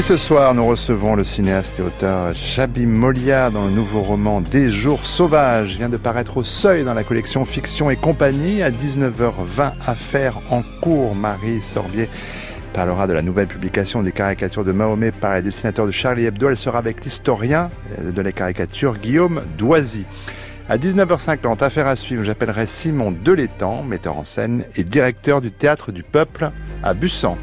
Et ce soir, nous recevons le cinéaste et auteur Chabi Molia dans le nouveau roman Des jours sauvages. Il vient de paraître au seuil dans la collection Fiction et compagnie à 19h20. Affaire en cours. Marie Sorbier parlera de la nouvelle publication des caricatures de Mahomet par les dessinateurs de Charlie Hebdo. Elle sera avec l'historien de la caricature Guillaume Doisy. À 19h50, affaire à suivre, j'appellerai Simon Delétang, metteur en scène et directeur du Théâtre du Peuple à Bussan.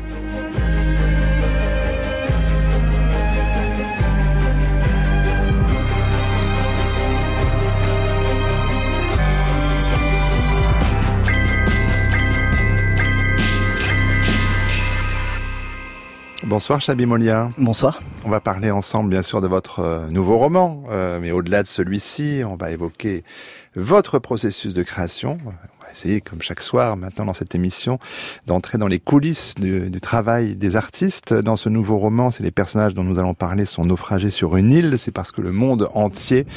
Bonsoir Chabi Molia. Bonsoir. On va parler ensemble bien sûr de votre euh, nouveau roman, euh, mais au-delà de celui-ci, on va évoquer votre processus de création. On va essayer, comme chaque soir maintenant dans cette émission, d'entrer dans les coulisses du, du, travail des artistes. Dans ce nouveau roman, c'est les personnages dont nous allons parler sont naufragés sur une île. C'est parce que le monde entier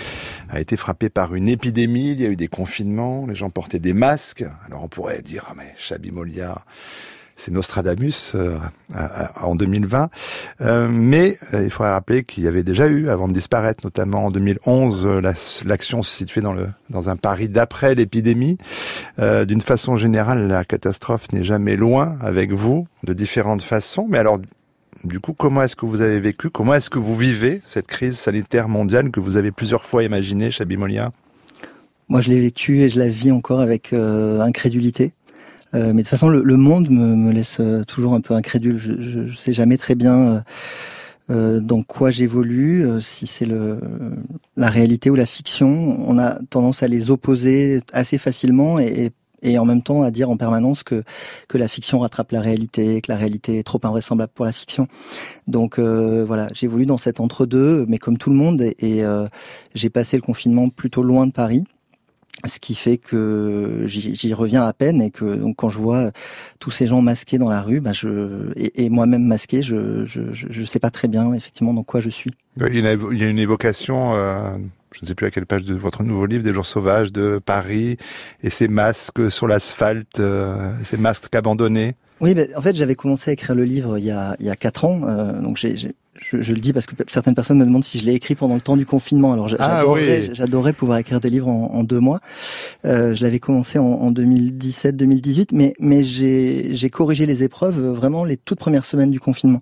a été frappé par une épidémie. Il y a eu des confinements, les gens portaient des masques. Alors on pourrait dire, ah mais Chabi Molia c'est Nostradamus euh, en 2020. Euh, mais euh, il faudrait rappeler qu'il y avait déjà eu, avant de disparaître, notamment en 2011, l'action se situait dans, le, dans un Paris d'après l'épidémie. D'une façon générale, la catastrophe n'est jamais loin avec vous, de différentes façons. Mais alors, du coup, comment est-ce que vous avez vécu? Comment est-ce que vous vivez cette crise sanitaire mondiale que vous avez plusieurs fois imaginée, Chabimolia Moi, je l'ai vécu et je la vis encore avec incrédulité. Euh, mais de toute façon, le, le monde me, me, laisse euh, toujours un peu incrédule. Je, je sais jamais très bien euh, dans quoi j'évolue, si c'est la réalité ou la fiction. On a tendance à les opposer assez facilement et, et en même temps à dire en permanence que que la fiction rattrape la réalité, que la réalité est trop invraisemblable pour la fiction. Donc euh, voilà, j'évolue dans cet entre-deux, mais comme tout le monde, et, et euh, j'ai passé le confinement plutôt loin de Paris ce qui fait que j'y reviens à peine et que donc quand je vois tous ces gens masqués dans la rue, bah je et, et moi-même masqué, je, je je sais pas très bien effectivement dans quoi je suis. Il y a une évocation. Euh, je ne sais plus à quelle page de votre nouveau livre, des jours sauvages de Paris et ces masques sur l'asphalte, euh, ces masques abandonnés. Oui, ben, en fait, j'avais commencé à écrire le livre il y a, il y a quatre ans, euh, donc j'ai je, je, le dis parce que certaines personnes me demandent si je l'ai écrit pendant le temps du confinement. Alors ah j'adorais, pouvoir écrire des livres en, en deux mois. Euh, je l'avais commencé en, en 2017-2018, mais mais j'ai corrigé les épreuves vraiment les toutes premières semaines du confinement.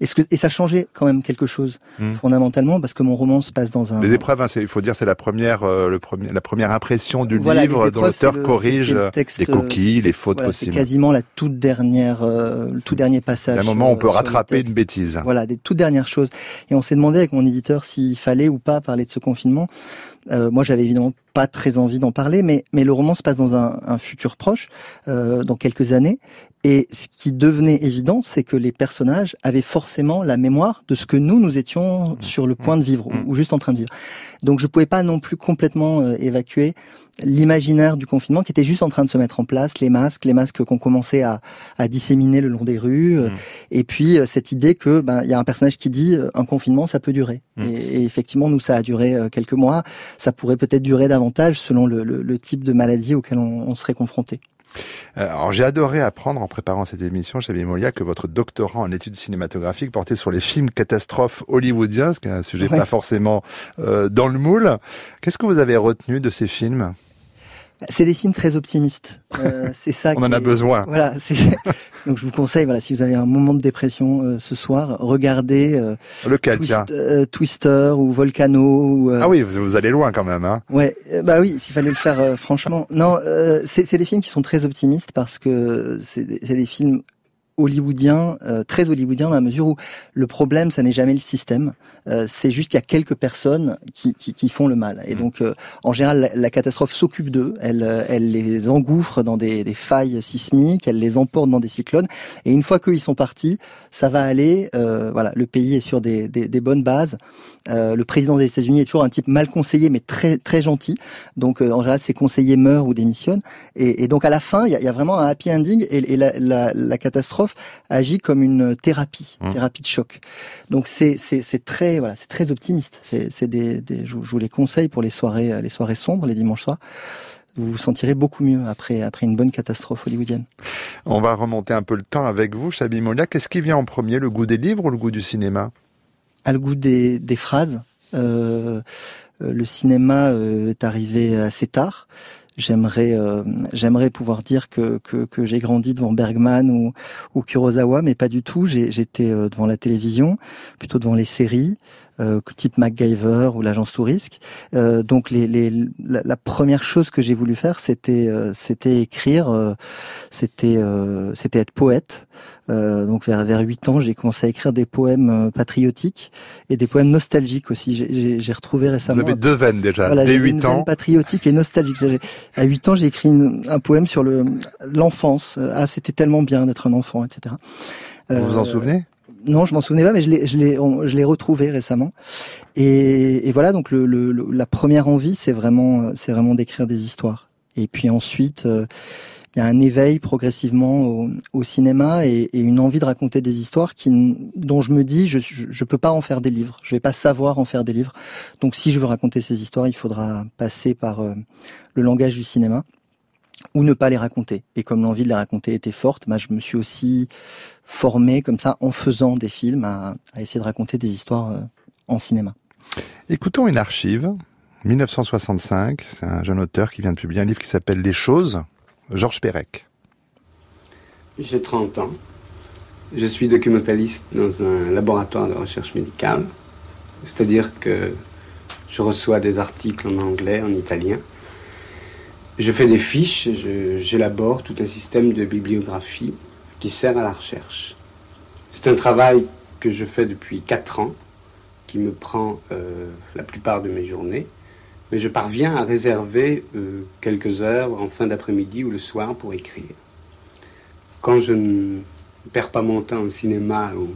Que et ça changeait quand même quelque chose hmm. fondamentalement parce que mon roman se passe dans un. Les épreuves, hein, il faut dire, c'est la première, euh, le premier, la première impression du livre dont l'auteur corrige les coquilles, les fautes possibles. C'est quasiment la toute dernière, euh, le tout dernier passage. À un moment, on peut rattraper une bêtise. Voilà, des toutes dernières choses. Et on s'est demandé avec mon éditeur s'il fallait ou pas parler de ce confinement. Euh, moi, j'avais évidemment pas très envie d'en parler, mais, mais le roman se passe dans un, un futur proche, euh, dans quelques années. Et ce qui devenait évident, c'est que les personnages avaient forcément la mémoire de ce que nous, nous étions sur le point de vivre, ou, ou juste en train de vivre. Donc je pouvais pas non plus complètement euh, évacuer l'imaginaire du confinement qui était juste en train de se mettre en place, les masques, les masques qu'on commençait à, à, disséminer le long des rues, euh, mmh. et puis euh, cette idée que ben il y a un personnage qui dit un confinement ça peut durer. Mmh. Et, et, effectivement nous ça a duré quelques mois, ça pourrait peut-être durer davantage selon le, le, le, type de maladie auquel on, on serait confronté. Alors j'ai adoré apprendre en préparant cette émission, chez Molia, que votre doctorat en études cinématographiques portait sur les films catastrophes hollywoodiens, ce qui est un sujet ouais. pas forcément euh, dans le moule. Qu'est-ce que vous avez retenu de ces films? C'est des films très optimistes. Euh, c'est ça. On en a besoin. Voilà. Donc je vous conseille, voilà, si vous avez un moment de dépression euh, ce soir, regardez euh, Lequel, Twist, euh, Twister ou Volcano. Ou, ah oui, vous, vous, allez loin quand même. Hein. Ouais, bah oui, s'il fallait le faire franchement. Non, c'est des films qui sont très optimistes parce que c'est des films hollywoodien, euh, très hollywoodien dans la mesure où le problème, ça n'est jamais le système, euh, c'est juste qu'il y a quelques personnes qui, qui, qui, font le mal. Et mm. donc, euh, en général, la, catastrophe s'occupe d'eux, elle, elle les engouffre dans des, des, failles sismiques, elle les emporte dans des cyclones, et une fois qu'ils sont partis, ça va aller, voilà, le pays est sur des, des, des bonnes bases, le président des États-Unis est toujours un type mal conseillé, mais très, très gentil, donc en général, ses conseillers meurent ou démissionnent, et, et donc à la fin, il y a, y a, vraiment un happy ending, et, et la, la, la catastrophe agit comme une thérapie, mmh. thérapie de choc. Donc c'est c'est très voilà, c'est très optimiste. C'est des, des je, vous les conseille pour les soirées les soirées sombres les dimanches soirs vous vous sentirez beaucoup mieux après, après une bonne catastrophe hollywoodienne. On va remonter un peu le temps avec vous, Chabi Molia. Qu'est-ce qui vient en premier, le goût des livres ou le goût du cinéma? Ah, Le goût des, des phrases. Euh, euh le cinéma euh, est arrivé assez tard j'aimerais euh, j'aimerais pouvoir dire que, que, que j'ai grandi devant Bergman ou, ou Kurosawa, mais pas du tout. J'étais euh, devant la télévision, plutôt devant les séries, euh, type MacGyver ou l'agence Tourisque. Euh, donc les, les, la, première chose que j'ai voulu faire, c'était euh, c'était écrire, euh, c'était c'était être poète. Donc vers vers huit ans, j'ai commencé à écrire des poèmes patriotiques et des poèmes nostalgiques aussi. J'ai retrouvé récemment. Vous avez deux veines déjà. Voilà, dès huit ans. patriotique et nostalgique. À huit ans, j'ai écrit un poème sur le l'enfance. Ah, c'était tellement bien d'être un enfant, etc. Vous vous en souvenez? Non, je m'en souvenais pas, mais je l'ai, je l'ai, je l'ai retrouvé récemment. Et, et voilà, donc le, le, la première envie, c'est vraiment, c'est vraiment d'écrire des histoires. Et puis ensuite, euh, il y a un éveil progressivement au, cinéma et, une envie de raconter des histoires dont je me dis, je, je, peux pas en faire des livres. Je vais pas savoir en faire des livres. Donc, si je veux raconter ces histoires, il faudra passer par euh, le langage du cinéma ou ne pas les raconter. Et comme l'envie de les raconter était forte, bah, je me suis aussi formé comme ça en faisant des films à, à essayer de raconter des histoires euh, en cinéma. Écoutons une archive. 1965, c'est un jeune auteur qui vient de publier un livre qui s'appelle Les choses, Georges Perec. J'ai 30 ans. Je suis documentaliste dans un laboratoire de recherche médicale, c'est-à-dire que je reçois des articles en anglais, en italien, je fais des fiches, j'élabore tout un système de bibliographie qui sert à la recherche. C'est un travail que je fais depuis 4 ans, qui me prend euh, la plupart de mes journées, mais je parviens à réserver euh, quelques heures en fin d'après-midi ou le soir pour écrire. Quand je ne perds pas mon temps au cinéma ou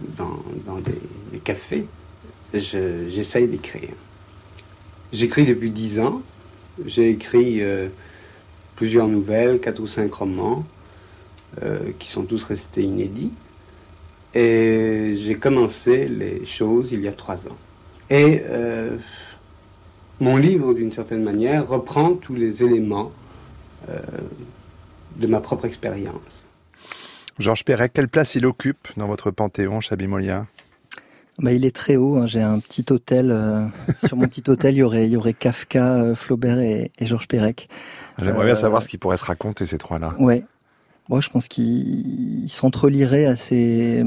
dans, dans des, cafés, j'essaye d'écrire. J'écris depuis 10 ans, j'ai écrit euh, plusieurs nouvelles, quatre ou cinq romans, euh, qui sont tous restés inédits. Et j'ai commencé les choses il y a trois ans. Et mon livre, d'une certaine manière, reprend tous les éléments de ma propre expérience. Georges Perret, quelle place il occupe dans votre panthéon, Chabimolia bah, il est très haut. Hein. J'ai un petit hôtel. Euh, sur mon petit hôtel, il y aurait, il y aurait Kafka, euh, Flaubert et, et Georges Perec. J'aimerais bien euh, savoir ce qui pourrait se raconter ces trois-là. Ouais. Moi, je pense qu'ils s'entreliraient assez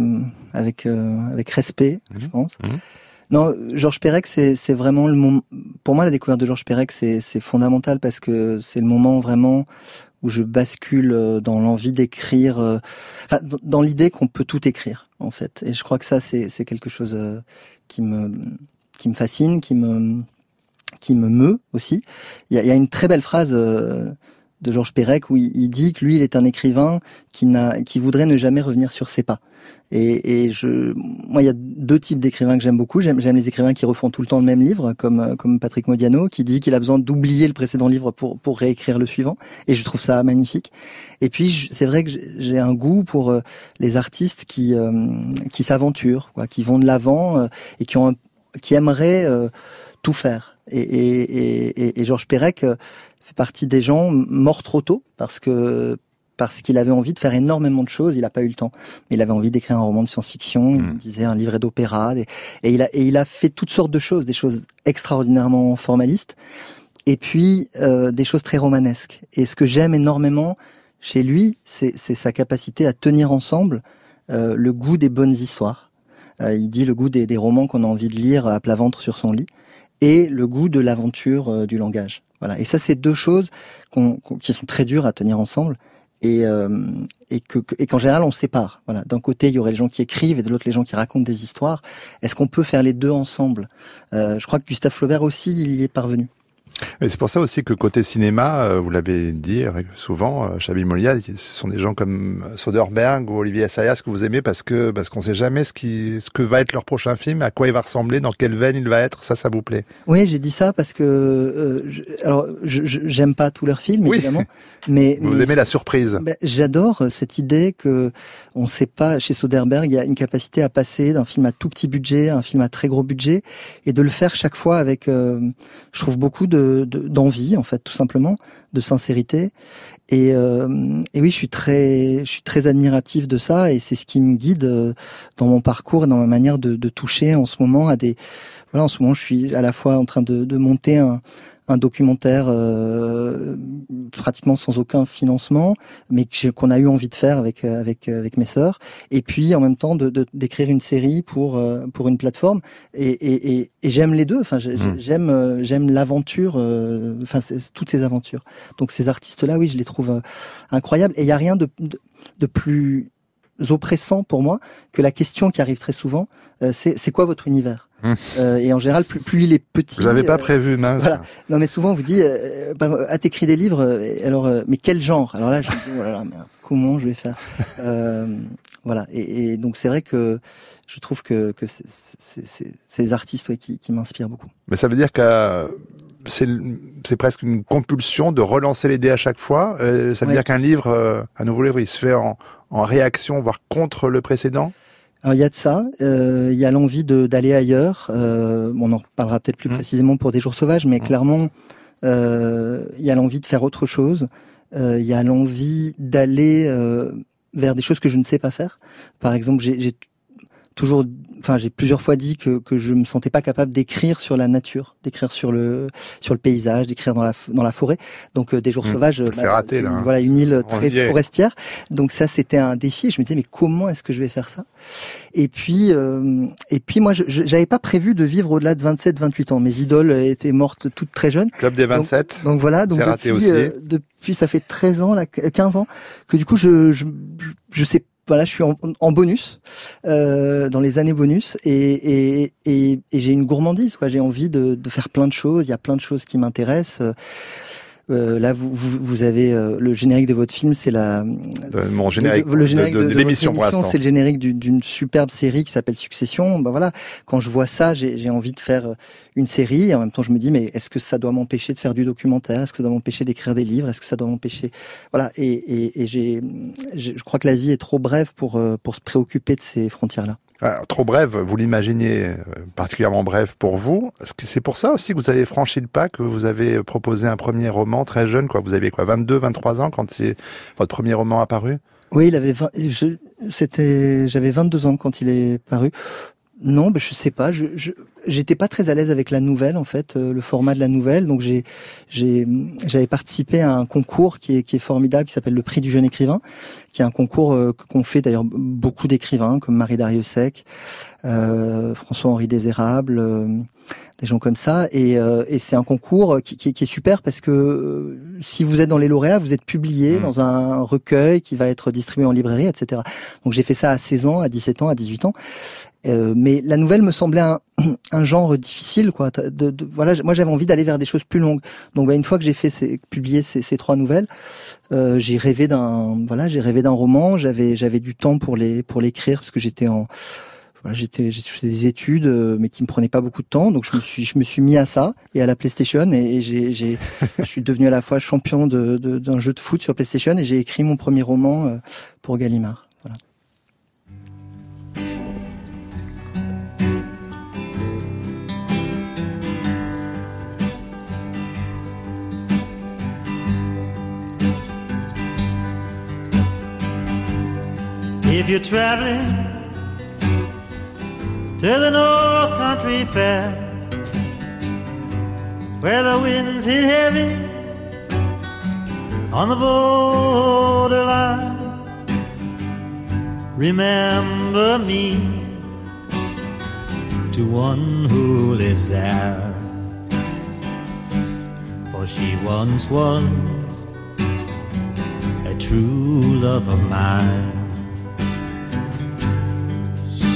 avec avec respect, je mhm. pense. Mhm. Non, Georges Perec, c'est vraiment le moment. Pour moi, la découverte de Georges Perec, c'est fondamental parce que c'est le moment vraiment où je bascule euh, dans l'envie d'écrire, euh, enfin, dans l'idée qu'on peut tout écrire en fait. Et je crois que ça, c'est quelque chose euh, qui me qui me fascine, qui me qui me meut aussi. Il y a, il y a une très belle phrase de Georges Perec où il, dit que lui, il est un écrivain qui qui voudrait ne jamais revenir sur ses pas. Et, et je, moi, il y a deux types d'écrivains que j'aime beaucoup. J'aime, j'aime les écrivains qui refont tout le temps le même livre, comme comme Patrick Modiano, qui dit qu'il a besoin d'oublier le précédent livre pour pour réécrire le suivant. Et je trouve ça magnifique. Et puis, c'est vrai que j'ai un goût pour euh, les artistes qui euh, qui s'aventurent, quoi, qui vont de l'avant euh, et qui ont qui aimeraient tout faire. Et, et, et, et Georges Perec fait partie des gens morts trop tôt parce que parce qu'il avait envie de faire énormément de choses, il n'a pas eu le temps. Il avait envie d'écrire un roman de science-fiction, il hmm. disait un livret d'opéra, et, il a et il a fait toutes sortes de choses, des choses extraordinairement formalistes, et puis euh, des choses très romanesques. Et ce que j'aime énormément chez lui, c'est sa capacité à tenir ensemble euh, le goût des bonnes histoires. Euh, il dit le goût des, des romans qu'on a envie de lire à plat ventre sur son lit, et le goût de l'aventure du langage. Voilà. Et ça, c'est deux choses qui sont très dures à tenir ensemble. et, que, et qu'en général on sépare. Voilà, d'un côté il y aurait les gens qui écrivent et de l'autre les gens qui racontent des histoires. Est-ce qu'on peut faire les deux ensemble? Je crois que Gustave Flaubert aussi il y est parvenu. Et c'est pour ça aussi que côté cinéma, euh, vous l'avez dit souvent, euh, Chabi Molia, ce sont des gens comme Soderbergh ou Olivier Assayas que vous aimez parce que parce qu'on sait jamais ce qui ce que va être leur prochain film, à quoi il va ressembler, dans quelle veine il va être. Ça, ça vous plaît? Oui, j'ai dit ça parce que euh, je, alors j'aime pas tous leurs films évidemment, mais vous aimez la surprise. Ben, j'adore cette idée que on sait pas chez Soderbergh, il y a une capacité à passer d'un film à tout petit budget à un film à très gros budget et de le faire chaque fois avec, je trouve beaucoup de d'envie en fait tout simplement de sincérité. Et, euh, et, oui je suis très je suis très admiratif de ça et c'est ce qui me guide euh, dans mon parcours et dans ma manière de, de, toucher en ce moment à des voilà en ce moment je suis à la fois en train de, de monter un, un documentaire euh, pratiquement sans aucun financement, mais qu'on a eu envie de faire avec euh, avec euh, avec mes sœurs, et puis en même temps de d'écrire une série pour pour une plateforme. Et, et, et, et j'aime les deux. Enfin, hmm. j'aime j'aime l'aventure. Enfin, toutes ces aventures. Donc ces artistes-là, oui, je les trouve incroyables. Et il y a rien de, de, de plus oppressant pour moi que la question qui arrive très souvent, c'est c'est quoi votre univers Hum. Euh, et en général, plus, plus il est petit. Vous n'avez pas euh, prévu, mince. Voilà. Non, mais souvent on vous dit, euh, ah, t'écris des livres. Euh, alors, euh, mais quel genre? Alors là, je me dis, voilà, mais comment je vais faire? Voilà. Et, et donc c'est vrai que je trouve que, que c'est les artistes ouais, qui, qui m'inspirent beaucoup. Mais ça veut dire que c'est presque une compulsion de relancer l'idée à chaque fois. ça veut dire qu'un livre, un nouveau livre, il se fait en, en réaction, voire contre le précédent? Alors il y a de ça, euh, il y a l'envie d'aller ailleurs. Euh, on en parlera peut-être plus mmh. précisément pour des jours sauvages, mais mmh. clairement, euh, il y a l'envie de faire autre chose. Il y a l'envie d'aller vers des choses que je ne sais pas faire. Par exemple, j'ai toujours, enfin, j'ai plusieurs fois dit que, que je me sentais pas capable d'écrire sur la nature, d'écrire sur le sur le paysage, d'écrire dans la dans la forêt. Donc euh, des jours mmh, sauvages, bah, raté, là, hein. voilà une île très forestière. Donc ça c'était un défi. je me disais mais comment est-ce que je vais faire ça? Et puis euh, et puis moi je j'avais pas prévu de vivre au-delà de 27 28 ans. Mes idoles étaient mortes toutes très jeunes. Club des 27. Donc, voilà, donc depuis, aussi. Euh, depuis ça fait 13 ans là 15 ans que du coup je je, je sais voilà, je suis en, bonus euh, dans les années bonus et, et, et, j'ai une gourmandise. Quoi. J'ai envie de, de, faire plein de choses. Il y a plein de choses qui m'intéressent. Euh, là, vous, vous, vous avez euh, le générique de votre film, c'est la mon générique, le générique de, l'émission C'est le générique d'une superbe série qui s'appelle Succession. Ben voilà, quand je vois ça, j'ai envie de faire euh, une série. Et en même temps, je me dis, mais est-ce que ça doit m'empêcher de faire du documentaire? Est-ce que ça doit m'empêcher d'écrire des livres? Est-ce que ça doit m'empêcher? Voilà. Et, et, et j'ai, je crois que la vie est trop brève pour pour se préoccuper de ces frontières-là. Trop brève, vous l'imaginez euh, particulièrement brève pour vous. C'est pour ça aussi que vous avez franchi le pas, que vous avez proposé un premier roman très jeune, quoi? Vous aviez quoi, 22, 23 ans quand votre premier roman apparu? Oui, il avait c'était, j'avais 22 ans quand il est paru. Non, ben je sais pas. Je, j'étais pas très à l'aise avec la nouvelle en fait, euh, le format de la nouvelle. Donc j'ai, j'avais participé à un concours qui est, qui est formidable, qui s'appelle le Prix du jeune écrivain, qui est un concours euh, qu'ont fait d'ailleurs beaucoup d'écrivains comme Marie Dariussec, euh, François-Henri Désérable, euh, des gens comme ça. Et, et c'est un concours qui, qui, qui, est super parce que si vous êtes dans les lauréats, vous êtes publié mmh. dans un recueil qui va être distribué en librairie, etc. Donc j'ai fait ça à 16 ans, à 17 ans, à 18 ans. Euh, mais la nouvelle me semblait un, un genre difficile, quoi. De, de, voilà, moi j'avais envie d'aller vers des choses plus longues. Donc, bah, une fois que j'ai fait ces, publié ces, ces, trois nouvelles, euh, j'ai rêvé d'un, voilà, j'ai rêvé d'un roman. J'avais, j'avais du temps pour les, pour l'écrire parce que j'étais en, voilà, j'étais, j'ai fait des études, euh, mais qui me prenaient pas beaucoup de temps. Donc, je me suis, je me suis mis à ça et à la PlayStation et, et j'ai, j'ai, je suis devenu à la fois champion de, d'un jeu de foot sur PlayStation et j'ai écrit mon premier roman euh, pour Gallimard. If you're traveling to the North Country Fair, where the winds hit heavy on the borderline, remember me to one who lives there. For she once was a true love of mine.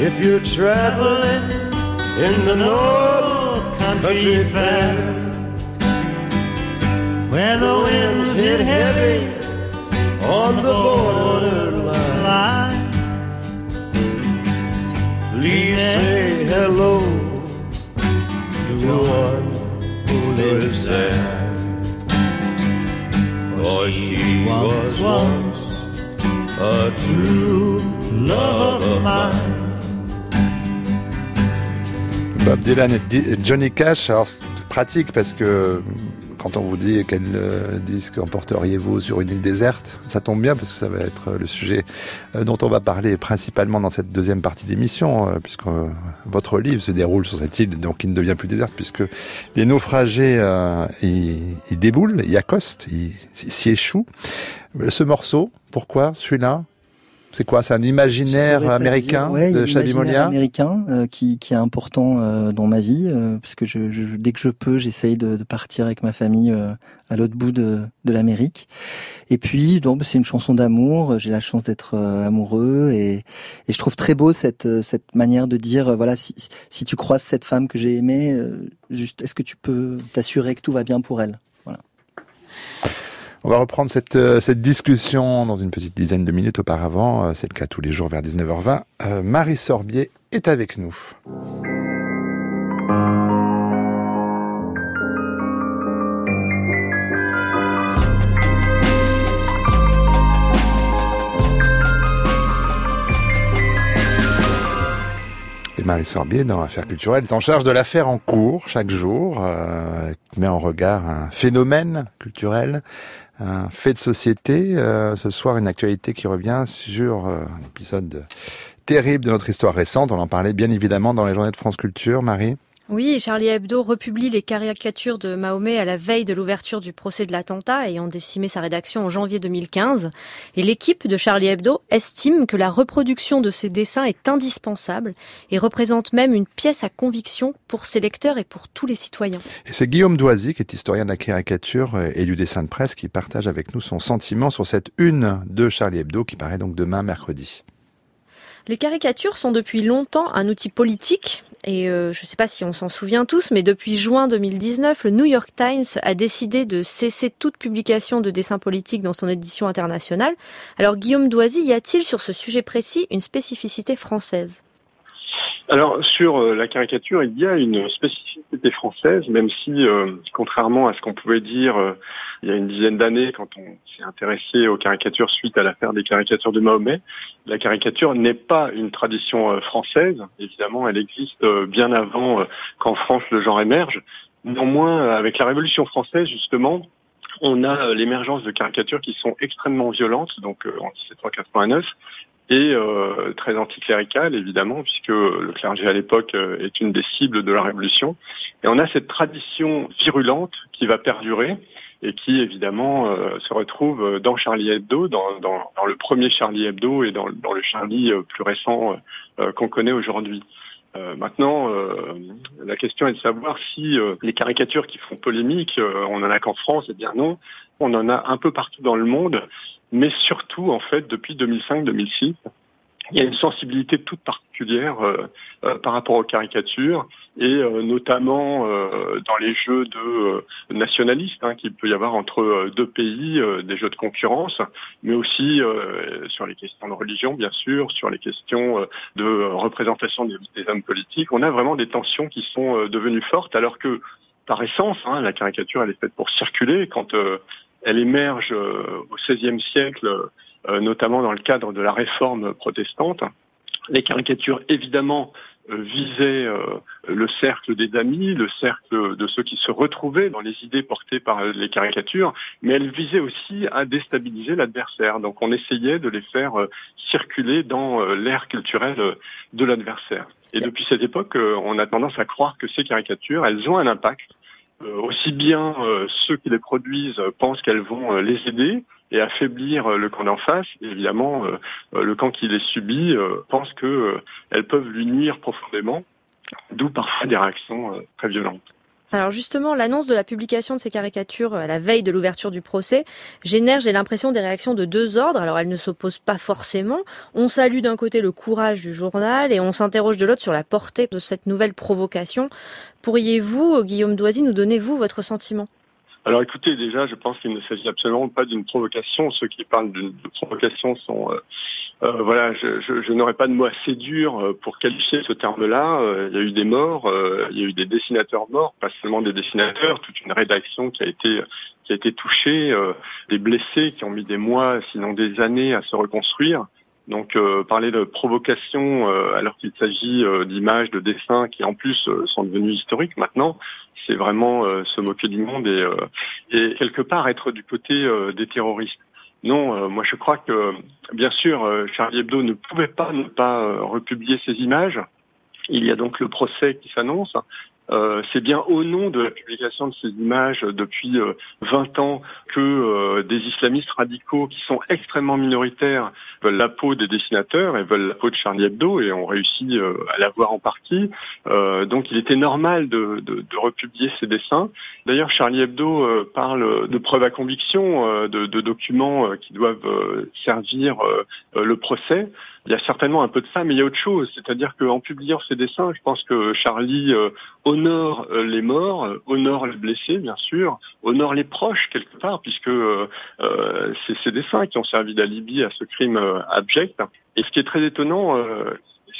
If you're traveling in the North Country Fair, where the winds hit heavy on the borderline, please say hello to the one who lives there. For she was once a true love of mine. Dylan et Johnny Cash, alors pratique parce que quand on vous dit quel euh, disque emporteriez-vous sur une île déserte, ça tombe bien parce que ça va être le sujet euh, dont on va parler principalement dans cette deuxième partie d'émission, euh, puisque votre livre se déroule sur cette île, donc il ne devient plus déserte, puisque les naufragés ils déboulent, ils accostent, ils s'y échouent. Ce morceau, pourquoi celui-là? C'est quoi C'est un imaginaire américain ouais, de Chabimolia américain euh, qui, qui, est important euh, dans ma vie, euh, parce que je, je, dès que je peux, j'essaye de, de, partir avec ma famille euh, à l'autre bout de, de l'Amérique. Et puis, donc, c'est une chanson d'amour. J'ai la chance d'être euh, amoureux et, et, je trouve très beau cette, cette manière de dire, voilà, si, si tu croises cette femme que j'ai aimée, juste, est-ce que tu peux t'assurer que tout va bien pour elle? On va reprendre cette, euh, cette discussion dans une petite dizaine de minutes auparavant. Euh, c'est le cas tous les jours vers 19h20. Euh, Marie Sorbier est avec nous. Marie Sorbier, dans l'affaire culturelle, est en charge de l'affaire en cours chaque jour, euh, qui met en regard un phénomène culturel un fait de société. Euh, ce soir, une actualité qui revient sur euh, un épisode terrible de notre histoire récente. On en parlait bien évidemment dans les journées de France Culture, Marie. Oui, Charlie Hebdo republie les caricatures de Mahomet à la veille de l'ouverture du procès de l'attentat, ayant décimé sa rédaction en janvier 2015. Et l'équipe de Charlie Hebdo estime que la reproduction de ces dessins est indispensable et représente même une pièce à conviction pour ses lecteurs et pour tous les citoyens. Et c'est Guillaume Doisy, qui est historien de la caricature et du dessin de presse, qui partage avec nous son sentiment sur cette une de Charlie Hebdo qui paraît donc demain mercredi. Les caricatures sont depuis longtemps un outil politique et euh, je ne sais pas si on s'en souvient tous, mais depuis juin 2019, le New York Times a décidé de cesser toute publication de dessins politiques dans son édition internationale. Alors Guillaume Doisy, y a-t-il sur ce sujet précis une spécificité française? Alors sur euh, la caricature, il y a une spécificité française, même si, euh, contrairement à ce qu'on pouvait dire euh, il y a une dizaine d'années, quand on s'est intéressé aux caricatures suite à l'affaire des caricatures de Mahomet, la caricature n'est pas une tradition française. Évidemment, elle existe bien avant qu'en France le genre émerge. Néanmoins, avec la Révolution française, justement, on a l'émergence de caricatures qui sont extrêmement violentes, donc en 1789, et euh, très anticlérical évidemment puisque le clergé à l'époque euh, est une des cibles de la révolution et on a cette tradition virulente qui va perdurer et qui évidemment euh, se retrouve dans Charlie Hebdo, dans, dans, dans, le premier Charlie Hebdo et dans, dans le Charlie euh, plus récent euh, qu'on connaît aujourd'hui. Maintenant, la question est de savoir si les caricatures qui font polémique, on en a qu'en France, eh bien non, on en a un peu partout dans le monde mais surtout en fait depuis 2005-2006. Il y a une sensibilité toute particulière euh, euh, par rapport aux caricatures et euh, notamment dans les jeux de nationalistes hein, qu'il peut y avoir entre deux pays, des jeux de concurrence, mais aussi sur les questions de religion, bien sûr, sur les questions de représentation des, hommes politiques. On a vraiment des tensions qui sont devenues fortes, alors que par essence, hein, la caricature, elle est faite pour circuler. Quand elle émerge au XVIe siècle euh, notamment dans le cadre de la réforme protestante. Les caricatures, évidemment, euh, visaient euh, le cercle des amis, le cercle de ceux qui se retrouvaient dans les idées portées par les caricatures, mais elles visaient aussi à déstabiliser l'adversaire. Donc on essayait de les faire circuler dans l'ère culturelle de l'adversaire. Et depuis cette époque, on a tendance à croire que ces caricatures, elles ont un impact. Aussi bien ceux qui les produisent pensent qu'elles vont les aider, et affaiblir euh, le camp d'en face. évidemment, euh, euh, le camp qui les subit pense qu'elles peuvent lui nuire profondément, d'où parfois des réactions très violentes. Alors justement, l'annonce de la publication de ces caricatures à la veille de l'ouverture du procès génère, j'ai l'impression, des réactions de deux ordres. Alors elles ne s'opposent pas forcément. On salue d'un côté le courage du journal et on s'interroge de l'autre sur la portée de cette nouvelle provocation. Pourriez-vous, Guillaume Doisy, nous donner, vous, votre sentiment? Alors écoutez, déjà, je pense qu'il ne s'agit absolument pas d'une provocation. Ceux qui parlent d'une provocation sont, euh, euh, voilà, je, je, n'aurais pas de mots assez durs euh, pour qualifier ce terme-là. il y a eu des morts, il y a eu des dessinateurs morts, pas seulement des dessinateurs, toute une rédaction qui a été qui a été touchée, des blessés qui ont mis des mois, sinon des années, à se reconstruire. Donc euh, parler de provocation euh, alors qu'il s'agit euh, d'images, de dessins qui en plus sont devenus historiques maintenant, c'est vraiment se moquer du monde et, et, quelque part être du côté des terroristes. Non, moi je crois que bien sûr Charlie Hebdo ne pouvait pas ne pas republier ces images. Il y a donc le procès qui s'annonce. Euh, c'est bien au nom de la publication de ces images depuis 20 euh, ans que euh, des islamistes radicaux qui sont extrêmement minoritaires veulent la peau des dessinateurs et veulent la peau de Charlie Hebdo et ont réussi à l'avoir en partie. donc il était normal de, de, de republier ces dessins. D'ailleurs, Charlie Hebdo parle de preuves à conviction, de, de documents qui doivent servir le procès. Il y a certainement un peu de ça, mais il y a autre chose. C'est-à-dire qu'en publiant ces dessins, je pense que Charlie honore euh, les morts, euh, honore les blessés, bien sûr, honore les proches quelque part, puisque euh, c'est ces dessins qui ont servi d'alibi à ce crime abject. Et ce qui est très étonnant,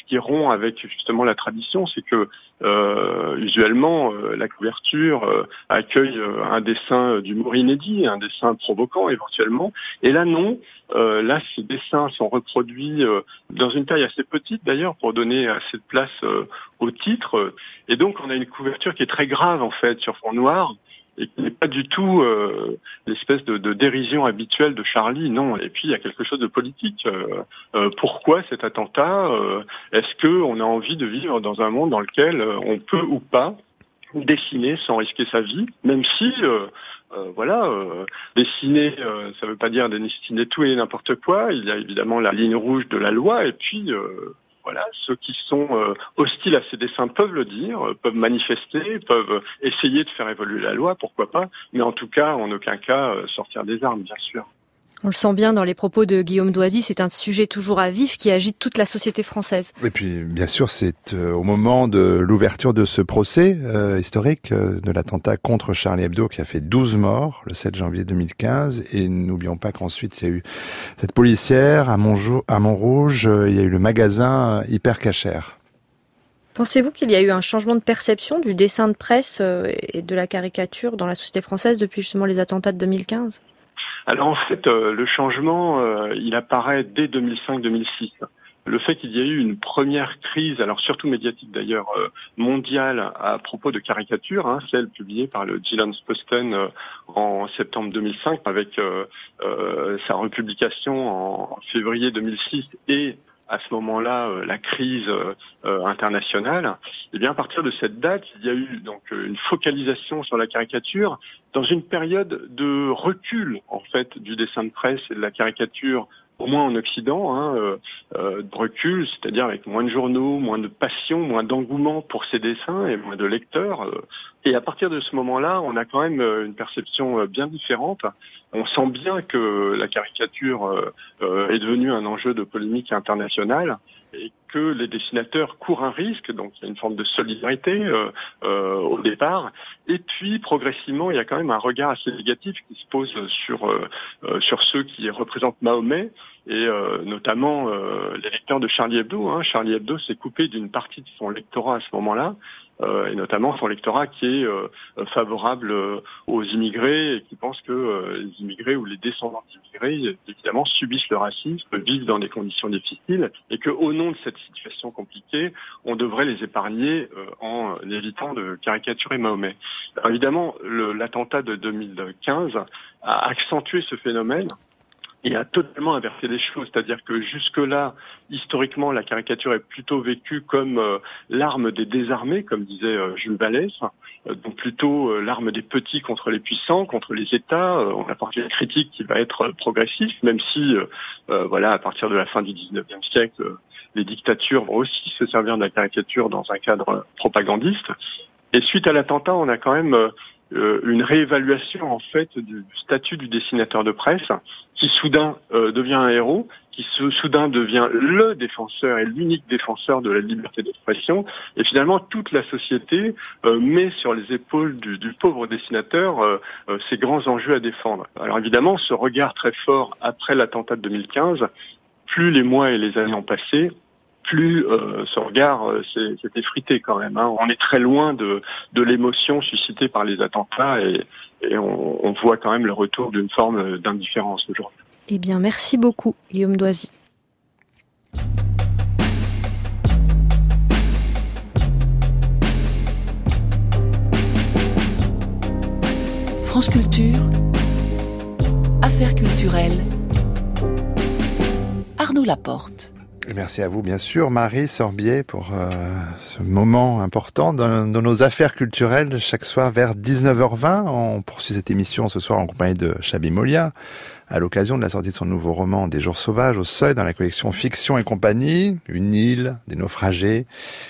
qui rompt avec justement la tradition, c'est que usuellement la couverture accueille un dessin d'humour inédit, un dessin provoquant éventuellement. Et là non, là ces dessins sont reproduits dans une taille assez petite d'ailleurs pour donner assez de place au titre. Et donc on a une couverture qui est très grave en fait sur fond noir et qui n'est pas du tout euh, l'espèce de, dérision habituelle de Charlie, non. Et puis il y a quelque chose de politique. Euh, euh, pourquoi cet attentat Est-ce que on a envie de vivre dans un monde dans lequel on peut ou pas dessiner sans risquer sa vie, même si voilà, dessiner, ça ne veut pas dire dessiner tout et n'importe quoi. Il y a évidemment la ligne rouge de la loi, et puis voilà, ceux qui sont euh, hostiles à ces dessins peuvent le dire, euh, peuvent manifester, peuvent essayer de faire évoluer la loi, pourquoi pas, mais en tout cas, en aucun cas, euh, sortir des armes, bien sûr. On le sent bien dans les propos de Guillaume Doisy, c'est un sujet toujours à vif qui agite toute la société française. Et puis, bien sûr, c'est euh, au moment de l'ouverture de ce procès euh, historique euh, de l'attentat contre Charlie Hebdo qui a fait 12 morts le 7 janvier 2015. Et n'oublions pas qu'ensuite, il y a eu cette policière à, à Montrouge, il y a eu le magasin Hyper Cachère. Pensez-vous qu'il y a eu un changement de perception du dessin de presse et de la caricature dans la société française depuis justement les attentats de 2015 alors en fait, euh, le changement, euh, il apparaît dès 2005-2006 le fait qu'il y ait eu une première crise, alors surtout médiatique d'ailleurs, euh, mondiale à propos de caricatures, hein, celle publiée par le Posten en septembre 2005 avec sa republication en février 2006 et à ce moment-là euh, la crise euh, euh, internationale, eh bien à partir de cette date, il y a eu donc une focalisation sur la caricature dans une période de recul en fait du dessin de presse et de la caricature au moins en Occident, hein, euh, euh, de recul, c'est-à-dire avec moins de journaux, moins de passion, moins d'engouement pour ces dessins et moins de lecteurs. euh. et à partir de ce moment-là, on a quand même euh, une perception bien différente. On sent bien que la caricature est devenue un enjeu de polémique internationale que les dessinateurs courent un risque, donc il y a une forme de solidarité euh, euh, au départ, et puis progressivement il y a quand même un regard assez négatif qui se pose sur euh, euh, sur ceux qui représentent Mahomet et euh, notamment euh, les lecteurs de Charlie Hebdo. Hein. Charlie Hebdo s'est coupé d'une partie de son lectorat à ce moment-là, et notamment son lectorat qui est favorable aux immigrés et qui pense que les immigrés ou les descendants d'immigrés, évidemment, subissent le racisme, vivent dans des conditions difficiles, et que au nom de cette situation compliquée, on devrait les épargner euh, en évitant de caricaturer Mahomet. Évidemment, l'attentat de 2015 a accentué ce phénomène et a totalement inversé les choses. C'est-à-dire que jusque-là, historiquement, la caricature est plutôt vécue comme euh, l'arme des désarmés, comme disait euh, Jules Vallès, donc plutôt l'arme des petits contre les puissants, contre les États. On apporte une critique qui va être progressiste, même si, voilà, à partir de la fin du 19e siècle, les dictatures vont aussi se servir de la caricature dans un cadre propagandiste. Et suite à l'attentat, on a quand même euh, une réévaluation en fait du statut du dessinateur de presse, qui soudain euh, devient un héros, qui soudain devient le défenseur et l'unique défenseur de la liberté d'expression, et finalement toute la société euh, met sur les épaules du, du pauvre dessinateur ces grands enjeux à défendre. Alors évidemment, ce regard très fort après l'attentat de 2015, plus les mois et les années ont passé, plus euh, ce regard euh, s'est effrité quand même. hein. On est très loin de, de l'émotion suscitée par les attentats et, et on, on voit quand même le retour d'une forme d'indifférence aujourd'hui. Eh bien, merci beaucoup, Guillaume Doisy. France Culture, Affaires culturelles, Laporte. Et merci à vous, bien sûr, Marie Sorbier, pour euh, ce moment important dans, nos affaires culturelles. Chaque soir vers 19h20, on poursuit cette émission ce soir en compagnie de Chabi Molia, à l'occasion de la sortie de son nouveau roman Des jours sauvages au seuil dans la collection Fiction et compagnie, une île, des naufragés.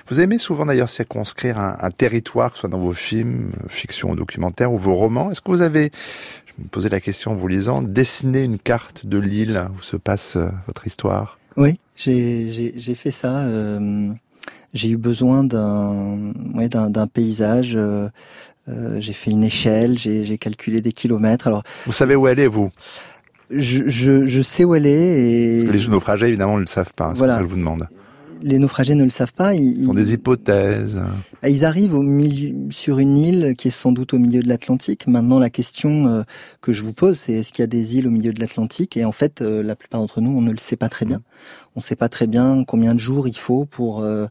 Vous aimez souvent d'ailleurs circonscrire un, un territoire, que ce soit dans vos films, fiction ou documentaires, ou vos romans. Est-ce que vous avez, je me posais la question en vous lisant, dessiné une carte de l'île où se passe euh, votre histoire Oui, j'ai fait ça. euh, j'ai eu besoin d'un ouais, d'un paysage. euh, j'ai fait une échelle, j'ai j'ai calculé des kilomètres. Alors, Vous savez où elle est, vous? je, je, je sais où elle est et Parce que les naufragés, évidemment, ne le savent pas. C'est Voilà. pour ça que je vous demande. Les naufragés ne le savent pas. Ils, Ce sont des hypothèses. ils- ils arrivent au milieu, sur une île qui est sans doute au milieu de l'Atlantique. Maintenant, la question euh, que je vous pose, c'est est-ce qu'il y a des îles au milieu de l'Atlantique? Et en fait, euh, la plupart d'entre nous, on ne le sait pas très bien. On ne sait pas très bien combien de jours il faut pour euh,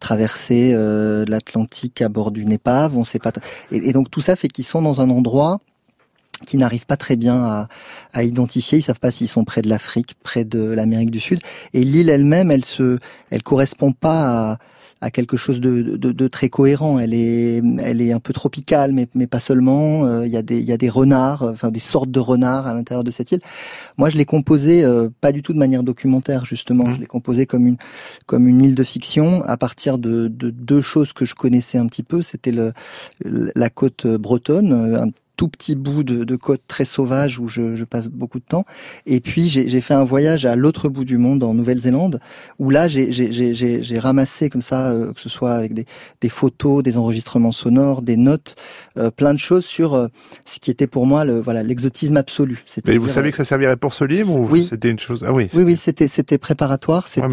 traverser euh, l'Atlantique à bord d'une épave. On sait pas. et donc tout ça fait qu'ils sont dans un endroit qui n'arrivent pas très bien à, à identifier. Ils savent pas s'ils sont près de l'Afrique, près de l'Amérique du Sud. Et l'île elle-même, elle se, elle correspond pas à, à quelque chose de, de, de très cohérent. Elle est, elle est un peu tropicale, mais, mais pas seulement. Euh, Il y a des, il y a des renards, enfin des sortes de renards à l'intérieur de cette île. Moi, je l'ai composé euh, pas du tout de manière documentaire, justement. Mhm. Je l'ai composé comme une, comme une île de fiction à partir de, de deux choses que je connaissais un petit peu. C'était le, la côte bretonne, tout petit bout de, de côte très sauvage où je, je passe beaucoup de temps. Et puis j'ai fait un voyage à l'autre bout du monde, en Nouvelle-Zélande, où là j'ai- ramassé comme ça, euh, que ce soit avec des, des photos, des enregistrements sonores, des notes, euh, plein de choses sur euh, ce qui était pour moi le voilà l'exotisme absolu. Mais vous saviez que ça servirait pour ce livre ou Oui. c'était une chose? Ah oui. oui, oui, c'était c'était préparatoire. C'était.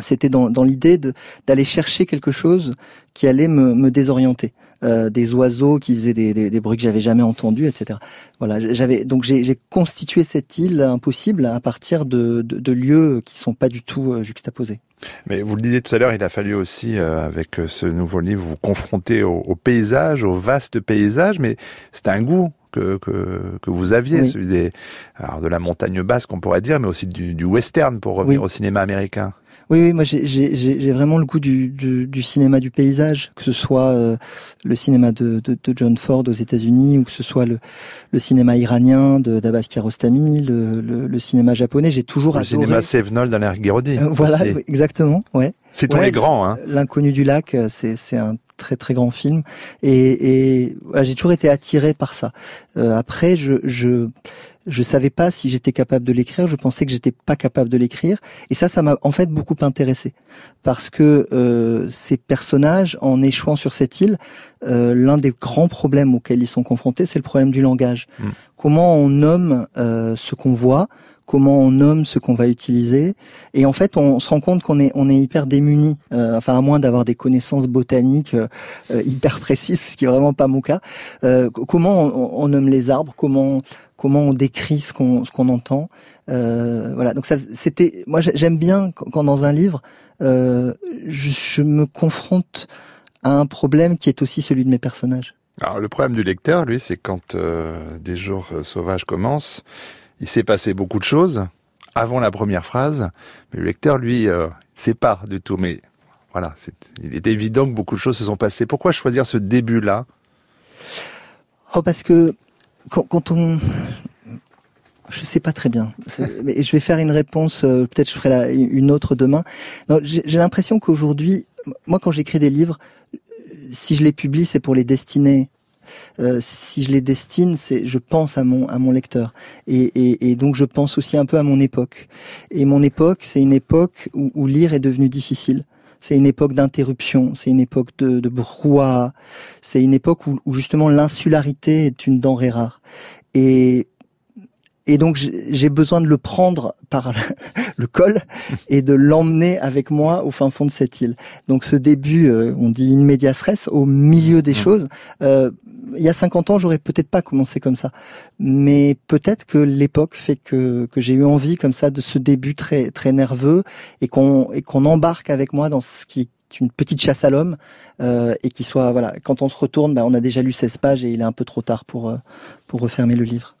C'était dans, dans l'idée d'aller chercher quelque chose qui allait me, me désorienter. Euh, des oiseaux qui faisaient des, des, des bruits que j'avais jamais entendus, etc. Voilà, j'avais donc j'ai constitué cette île impossible à partir de, de, de lieux qui sont pas du tout euh, juxtaposés. Mais vous le disiez tout à l'heure, il a fallu aussi, euh, avec ce nouveau livre, vous confronter au, au paysage, au vaste paysage, mais c'est un goût que, que, que vous aviez, Oui. celui des, alors de la montagne basse qu'on pourrait dire, mais aussi du, du western pour revenir Oui. au cinéma américain. Oui, oui, moi j'ai- vraiment le goût du, du, du cinéma du paysage, que ce soit euh, le cinéma de, de, de John Ford aux États-Unis ou que ce soit le, le cinéma iranien de d'Abbas Kiarostami, le, le, le cinéma japonais. J'ai toujours Le adoré. cinéma Sevenol d'Alain Guiraudy. Euh, voilà, oui, exactement. Ouais. Citons Ouais, les grands, hein. L'inconnu du lac, euh, c'est c'est un très très grand film et, et voilà, j'ai toujours été attiré par ça. Euh, après, je je je savais pas si j'étais capable de l'écrire. Je pensais que j'étais pas capable de l'écrire et ça, ça m'a en fait beaucoup intéressé parce que euh, ces personnages, en échouant sur cette île, euh, l'un des grands problèmes auxquels ils sont confrontés, c'est le problème du langage. Mm. Comment on nomme euh, ce qu'on voit comment on nomme ce qu'on va utiliser. Et en fait, on se rend compte qu'on est, on est hyper démuni, euh, enfin à moins d'avoir des connaissances botaniques euh, hyper précises, ce qui est vraiment pas mon cas. Euh, comment on, on nomme les arbres, comment comment on décrit ce qu'on ce qu'on entend. Euh, voilà. Donc ça, c'était, moi j'ai- j'aime bien quand, dans un livre, euh, je, je me confronte à un problème qui est aussi celui de mes personnages. Alors le problème du lecteur, lui, c'est quand euh, des jours sauvages commencent, il s'est passé beaucoup de choses avant la première phrase, mais le lecteur, lui, sait pas du tout. Mais voilà, c'est, il est évident que beaucoup de choses se sont passées. Pourquoi choisir ce début-là? Oh, parce que quand, quand on, je sais pas très bien. Mais je vais faire une réponse. euh, Peut-être je ferai une autre demain. J'ai l'impression qu'aujourd'hui, moi, quand j'écris des livres, si je les publie, c'est pour les destiner. Euh, si je les destine, c'est je pense à mon à mon lecteur et, et, et donc je pense aussi un peu à mon époque. Et mon époque, c'est une époque où, où lire est devenu difficile. C'est une époque d'interruption, c'est une époque de, de brouhaha, c'est une époque où, où justement l'insularité est une denrée rare. Et et donc j'ai besoin de le prendre par le, col et de l'emmener avec moi au fin fond de cette île. Donc ce début, euh, on dit in medias res, au milieu des Mhm. choses. Euh, il y a 50 ans, j'aurais peut-être pas commencé comme ça, mais peut-être que l'époque fait que, que j'ai eu envie comme ça de ce début très très nerveux et qu'on et qu'on embarque avec moi dans ce qui est une petite chasse à l'homme euh, et qui soit voilà quand on se retourne, bah, on a déjà lu 16 pages et il est un peu trop tard pour euh, pour refermer le livre.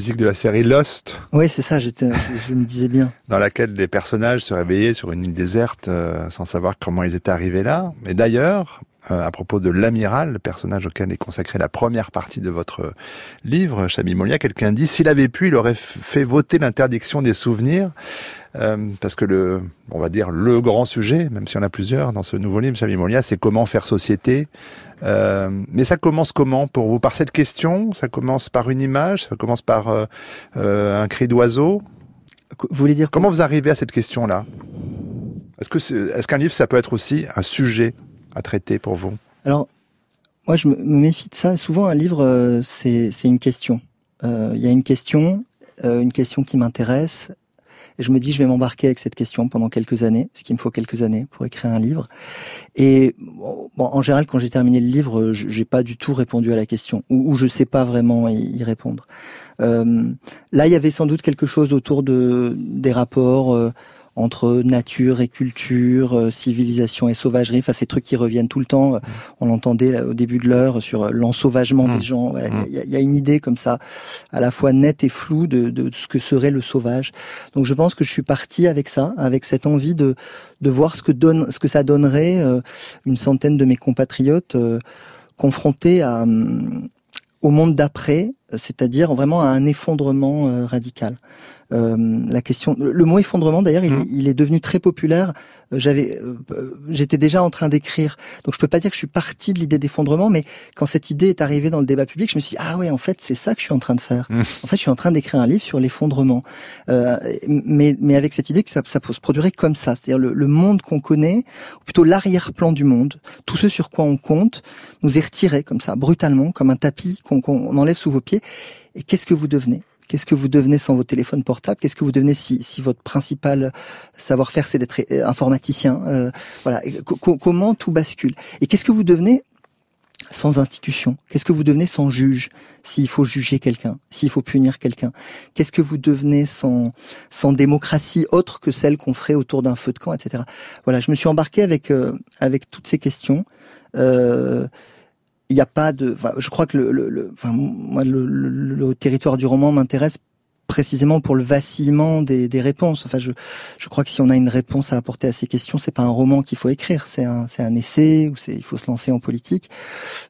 Musique de la série Lost, Oui, c'est ça. J'étais, je, me disais bien. dans laquelle les personnages se réveillaient sur une île déserte euh, sans savoir comment ils étaient arrivés là. Mais d'ailleurs, euh, à propos de l'amiral, le personnage auquel est consacrée la première partie de votre livre, Chabi Molia, quelqu'un dit s'il avait pu, il aurait fait voter l'interdiction des souvenirs, euh, parce que le, on va dire le grand sujet, même si on a plusieurs dans ce nouveau livre, Chabi Molia, c'est comment faire société. Euh, mais ça commence comment pour vous? Par cette question? Ça commence par une image? Ça commence par euh, euh, un cri d'oiseau? Vous voulez dire Comment vous arrivez à cette question-là? Est-ce que c'est- est-ce qu'un livre, ça peut être aussi un sujet à traiter pour vous? Alors, moi, je me méfie de ça. Souvent, un livre, c'est une question. Il y a une question, une question qui m'intéresse. Et je me dis, je vais m'embarquer avec cette question pendant quelques années, parce qu'il me faut quelques années pour écrire un livre. Et bon, en général, quand j'ai terminé le livre, j'ai pas du tout répondu à la question, ou, ou je sais pas vraiment y, y répondre. Euh, là, il y avait sans doute quelque chose autour de des rapports. euh, entre nature et culture, euh, civilisation et sauvagerie, enfin ces trucs qui reviennent tout le temps. On l'entendait là, au début de l'heure sur euh, l'ensauvagement des gens. Ouais, Mm. Il y, a- il y a une idée comme ça, à la fois nette et floue de, de ce que serait le sauvage. Donc je pense que je suis parti avec ça, avec cette envie de de voir ce que donne, ce que ça donnerait euh, une centaine de mes compatriotes euh, confrontés à hum, au monde d'après, c'est-à-dire vraiment à un effondrement radical. Euh, la question, le mot effondrement d'ailleurs, il, Mm. est- il est devenu très populaire. Euh, J'avais, euh, euh, j'étais déjà en train d'écrire, donc je peux pas dire que je suis parti de l'idée d'effondrement, mais quand cette idée est arrivée dans le débat public, je me suis dit ah ouais, en fait c'est ça que je suis en train de faire. Mm. En fait, je suis en train d'écrire un livre sur l'effondrement, euh, mais mais avec cette idée que ça, ça se produirait comme ça, c'est-à-dire le, le monde qu'on connaît, ou plutôt l'arrière-plan du monde, tout ce sur quoi on compte, nous est retiré comme ça, brutalement, comme un tapis qu'on qu'on enlève sous vos pieds. Et qu'est-ce que vous devenez? Qu'est-ce que vous devenez sans vos téléphones portables? Qu'est-ce que vous devenez si, si votre principal savoir-faire c'est d'être informaticien euh, Voilà, comment tout bascule? Et qu'est-ce que vous devenez sans institution? Qu'est-ce que vous devenez sans juge? S'il faut juger quelqu'un, s'il faut punir quelqu'un, qu'est-ce que vous devenez sans sans démocratie autre que celle qu'on ferait autour d'un feu de camp, etc. Voilà, je me suis embarqué avec euh, avec toutes ces questions. Euh, il n'y a pas de. je crois que le, le, enfin, moi, le, le, territoire du roman m'intéresse précisément pour le vacillement des, des, réponses. Enfin, je, je crois que si on a une réponse à apporter à ces questions, c'est pas un roman qu'il faut écrire, c'est un, c'est un essai ou c'est il faut se lancer en politique.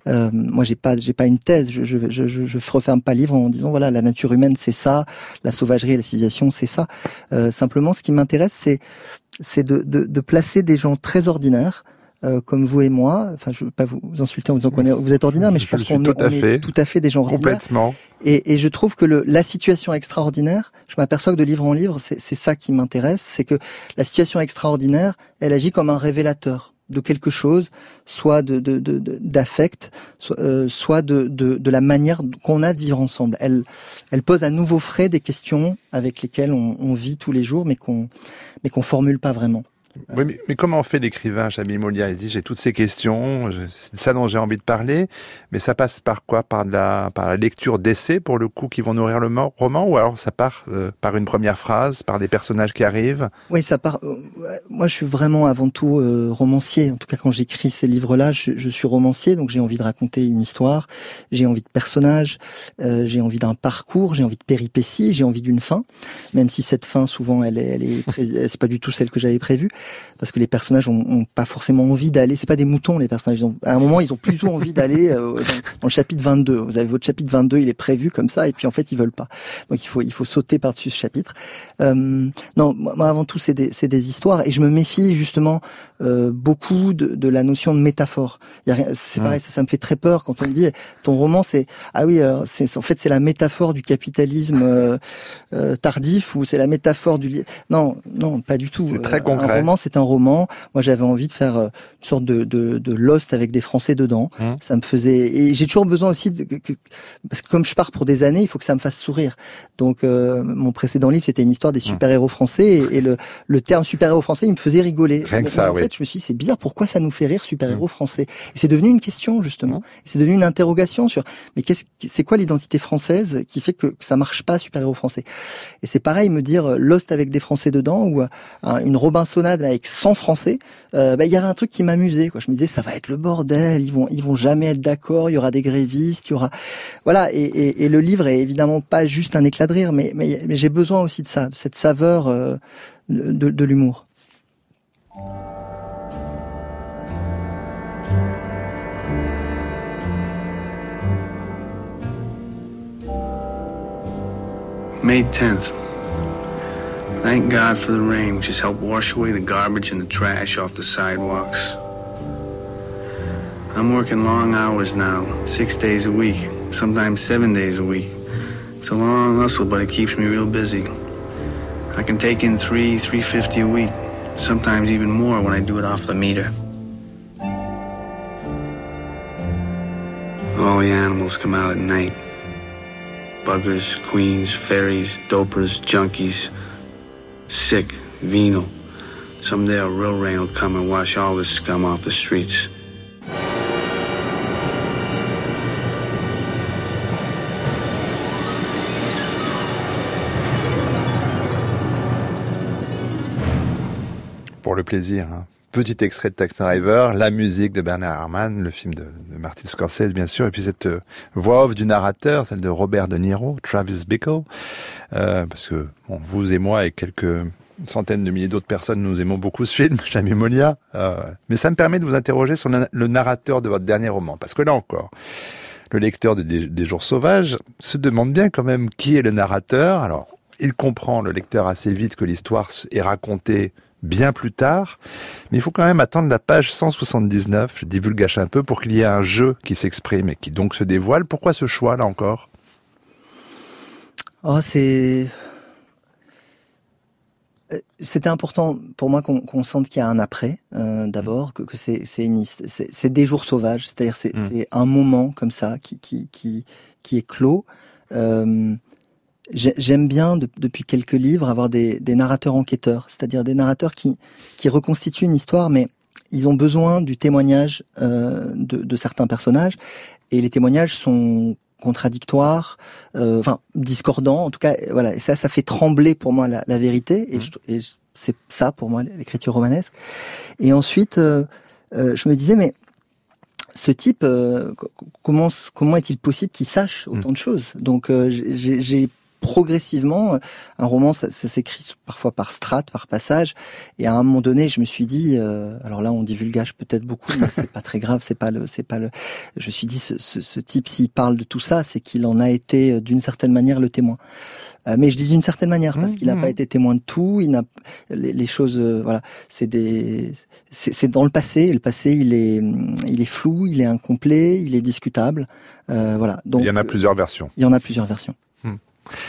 Euh, moi, j'ai pas, j'ai pas une thèse. Je, je, je, je, referme pas le livre en disant voilà, la nature humaine, c'est ça, la sauvagerie la civilisation, c'est ça. Euh, simplement, ce qui m'intéresse, c'est c'est de, de, de placer des gens très ordinaires euh, comme vous et moi. Enfin, je veux pas vous insulter en vous disant qu'on est, vous êtes ordinaire, mais je, pense qu'on est, tout à fait des gens ordinaires. Complètement. Et, et, je trouve que le, la situation extraordinaire, je m'aperçois que de livre en livre, c'est ça qui m'intéresse, c'est que la situation extraordinaire, elle agit comme un révélateur de quelque chose, soit de d'affect, de, de, euh, soit de, de, de la manière qu'on a de vivre ensemble. Elle, elle pose à nouveau frais des questions avec lesquelles on, on vit tous les jours, mais qu'on mais qu'on formule pas vraiment. Oui, mais, comment fait l'écrivain, Jamie Molia? Il dit j'ai toutes ces questions, c'est ça dont j'ai envie de parler, mais ça passe par quoi? Par la, par la lecture d'essais, pour le coup, qui vont nourrir le roman, ou alors ça part euh, par une première phrase, par des personnages qui arrivent? Oui, ça part. Euh, moi, je suis vraiment avant tout euh, romancier. En tout cas, quand j'écris ces livres-là, je, je, suis romancier, donc j'ai envie de raconter une histoire, j'ai envie de personnages, j'ai envie d'un parcours, j'ai envie de péripéties, j'ai envie d'une fin, même si cette fin, souvent, elle est, elle est, c'est pas du tout celle que j'avais prévue parce que les personnages ont, pas forcément envie d'aller. C'est pas des moutons les personnages. à un moment, ils ont plutôt envie d'aller euh, dans, le chapitre 22. Vous avez votre chapitre 22, il est prévu comme ça, et puis en fait, ils veulent pas. Donc il faut il faut sauter par-dessus ce chapitre. Euh, non, moi avant tout, c'est des c'est des histoires, et je me méfie justement euh, beaucoup de, de, la notion de métaphore. C'est pareil, ça, ça me fait très peur quand on me dit ton roman, c'est ah oui, alors c'est en fait c'est la métaphore du capitalisme euh, euh, tardif ou c'est la métaphore du non non pas du tout. C'est très concret. C'est un roman. Moi, j'avais envie de faire une sorte de, de, de Lost avec des Français dedans. Mmh. Ça me faisait et j'ai toujours besoin aussi de, parce que comme je pars pour des années, il faut que ça me fasse sourire. Donc mon précédent livre, c'était une histoire des mmh. super héros français et, le, le terme super héros français, il me faisait rigoler. Rien que ça, oui je me suis dit, c'est bizarre, pourquoi ça nous fait rire super-héros mm. français? Et c'est devenu une question, justement. C'est devenu une interrogation sur, mais qu'est-ce, c'est quoi l'identité française qui fait que ça marche pas super-héros français? Et c'est pareil, me dire euh, Lost avec des Français dedans ou euh, une Robinsonade avec 100 Français, euh, bah, il y avait un truc qui m'amusait. Je me disais, ça va être le bordel, ils vont, ils vont jamais être d'accord, il y aura des grévistes, il y aura... Voilà, et, et, le livre est évidemment pas juste un éclat de rire, mais, j'ai besoin aussi de ça, de cette saveur de, de l'humour. May 10th. Thank God for the rain, which has helped wash away the garbage and the trash off the sidewalks. I'm working long hours now, six days a week, sometimes seven days a week. It's a long hustle, but it keeps me real busy. I can take in three, 350 a week, sometimes even more when I do it off the meter. All the animals come out at night buggers, queens, fairies, dopers, junkies, sick, venal. Someday a real rain will come and wash all this scum off the streets. Pour le plaisir, hein. Petit extrait de Taxi Driver, la musique de Bernard Herrmann, le film de, Martin Scorsese bien sûr, et puis cette euh, voix off du narrateur, celle de Robert De Niro, Travis Bickle, euh, parce que vous et moi et quelques centaines de milliers d'autres personnes, nous aimons beaucoup ce film, Jamais Molia, euh, mais ça me permet de vous interroger sur le narrateur de votre dernier roman, parce que là encore, le lecteur de Des, des Jours Sauvages se demande bien quand même qui est le narrateur. Alors, il comprend, le lecteur, assez vite que l'histoire est racontée bien plus tard. Mais il faut quand même attendre la page 179, je divulgage un peu, pour qu'il y ait un jeu qui s'exprime et qui donc se dévoile. Pourquoi ce choix là encore? Oh, c'est euh, c'était important pour moi qu'on sente qu'il y a un après, euh, d'abord, que, que c'est c'est des jours sauvages, c'est-à-dire c'est mm. un moment comme ça qui, qui, qui, qui est clos, Euh, J'aime bien depuis quelques livres avoir des, des narrateurs enquêteurs, c'est-à-dire des narrateurs qui, qui reconstituent une histoire, mais ils ont besoin du témoignage euh, de, de, certains personnages, et les témoignages sont contradictoires, euh, enfin discordants. En tout cas, voilà, et ça, ça fait trembler pour moi la, la vérité, et, mmh. et c'est ça pour moi l'écriture romanesque. Et ensuite, euh, je me disais, mais ce type, euh, comment comment est-il possible qu'il sache autant mmh. de choses? Donc euh, j'ai progressivement. Un roman, ça, s'écrit parfois par strates, par passage. Et à un moment donné, je me suis dit, euh, alors là, on divulgage peut-être beaucoup, mais c'est pas très grave. C'est pas le, c'est pas le. Je me suis dit, ce, ce, ce type, s'il parle de tout ça, c'est qu'il en a été euh, d'une certaine manière le témoin. Euh, mais je dis d'une certaine manière parce qu'il n'a pas mmh. été témoin de tout. Il n'a les, les, choses, euh, voilà, c'est des, c'est dans le passé. Et le passé, il est, il est flou, il est incomplet, il est discutable. Euh, voilà. Donc il y en a plusieurs versions. Il y en a plusieurs versions.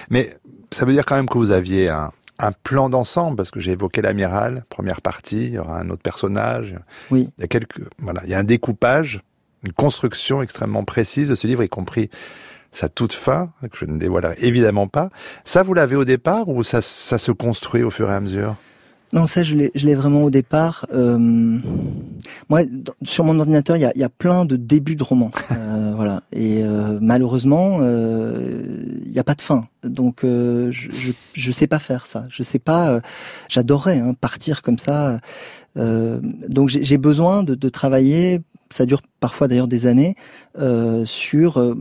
Mais ça veut dire quand même que vous aviez un, un plan d'ensemble parce que j'ai évoqué l'amiral, première partie, il y aura un autre personnage. Oui. Il y a quelques, voilà, il y a un découpage, une construction extrêmement précise de ce livre, y compris sa toute fin, que je ne dévoilerai évidemment pas. Ça, vous l'avez au départ ou ça, ça se construit au fur et à mesure? Non, ça, je l'ai vraiment au départ. Euh, moi, sur mon ordinateur, il y a, y a, plein de débuts de romans. Euh, voilà. Et euh, malheureusement, euh, il n'y a pas de fin. Donc, euh, je, je, je sais pas faire ça. Je sais pas. Euh, j'adorerais hein, partir comme ça. donc, j'ai besoin de, de, travailler. Ça dure parfois d'ailleurs des années sur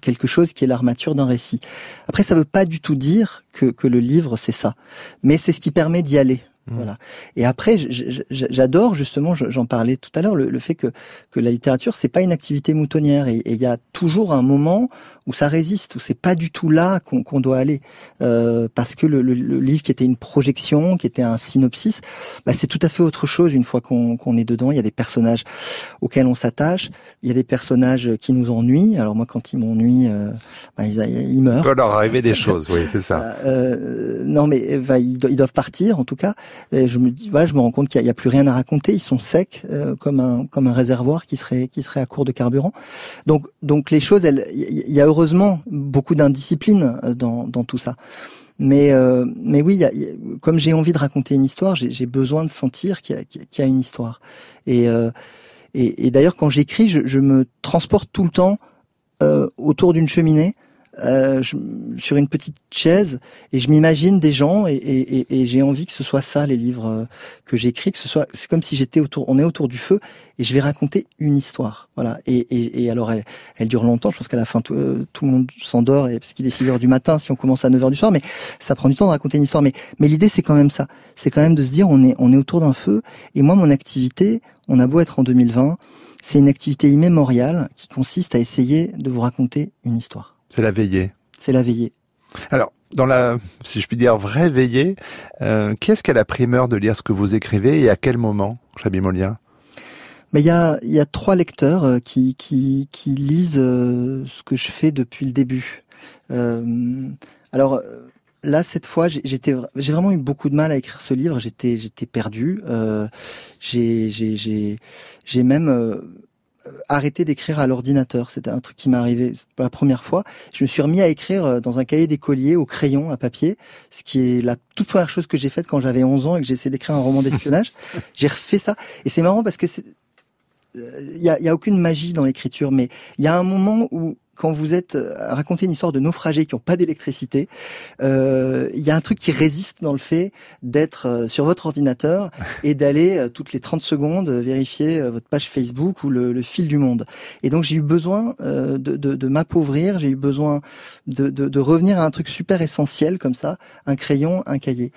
quelque chose qui est l'armature d'un récit. Après, ça veut pas du tout dire que, que le livre c'est ça, mais c'est ce qui permet d'y aller. Mmh. Voilà. Et après, j'adore justement, j'en parlais tout à l'heure, le, fait que, que la littérature c'est pas une activité moutonnière et il y a toujours un moment où ça résiste, où c'est pas du tout là qu'on doit aller, euh, parce que le, le, livre qui était une projection, qui était un synopsis, bah, c'est tout à fait autre chose une fois qu'on est dedans. Il y a des personnages auxquels on s'attache, il y a des personnages qui nous ennuient. Alors moi, quand ils m'ennuient, euh, bah, ils, ils, meurent. Il peut leur arriver des choses, oui, c'est ça. Euh, non, mais bah, ils, doivent partir en tout cas. Et je me dis, voilà, je me rends compte qu'il n'y a, plus rien à raconter. Ils sont secs, euh, comme un comme un réservoir qui serait qui serait à court de carburant. Donc donc les choses, il y a heureusement beaucoup d'indiscipline euh, dans, tout ça. Mais, euh, mais oui, comme j'ai envie de raconter une histoire, j'ai besoin de sentir qu'il y, a une histoire. Et, euh, et, et d'ailleurs, quand j'écris, je, me transporte tout le temps autour d'une cheminée euh, je, sur une petite chaise et je m'imagine des gens et, et, et j'ai envie que ce soit ça les livres euh, que j'écris, que ce soit c'est comme si j'étais autour, on est autour du feu et je vais raconter une histoire, voilà. Et, et alors elle, elle dure longtemps, je pense qu'à la fin tout, euh, tout le monde s'endort et parce qu'il est 6 heures du matin si on commence à 9 heures du soir, mais ça prend du temps de raconter une histoire. Mais mais l'idée c'est quand même ça, c'est quand même de se dire on est on est autour d'un feu et moi mon activité, on a beau être en 2020, c'est une activité immémoriale qui consiste à essayer de vous raconter une histoire. C'est la veillée. C'est la veillée. Alors, dans la, si je puis dire, vraie veillée, euh, qui est-ce qui a la primeur de lire ce que vous écrivez et à quel moment, Chabi Molia? Mais il y a, y a trois lecteurs euh, qui, qui, qui lisent euh, ce que je fais depuis le début. Euh, alors là, cette fois, j'étais, j'ai vraiment eu beaucoup de mal à écrire ce livre. J'étais, j'étais perdu. Euh, j'ai, j'ai, j'ai, j'ai même arrêter d'écrire à l'ordinateur. C'était un truc qui m'est arrivé pour la première fois. Je me suis remis à écrire euh, dans un cahier d'écolier au crayon, à papier, ce qui est la toute première chose que j'ai faite quand j'avais 11 ans et que j'ai essayé d'écrire un roman d'espionnage. j'ai refait ça. Et c'est marrant parce que c'est il euh, y a, y a, aucune magie dans l'écriture, mais il y a un moment où quand vous êtes euh, à raconter une histoire de naufragés qui n'ont pas d'électricité, euh, il y a un truc qui résiste dans le fait d'être euh, sur votre ordinateur et d'aller toutes les 30 secondes vérifier votre page Facebook ou le, le fil du monde. Et donc j'ai eu besoin de, de, de m'appauvrir, j'ai eu besoin de, de, revenir à un truc super essentiel comme ça, un crayon, un cahier.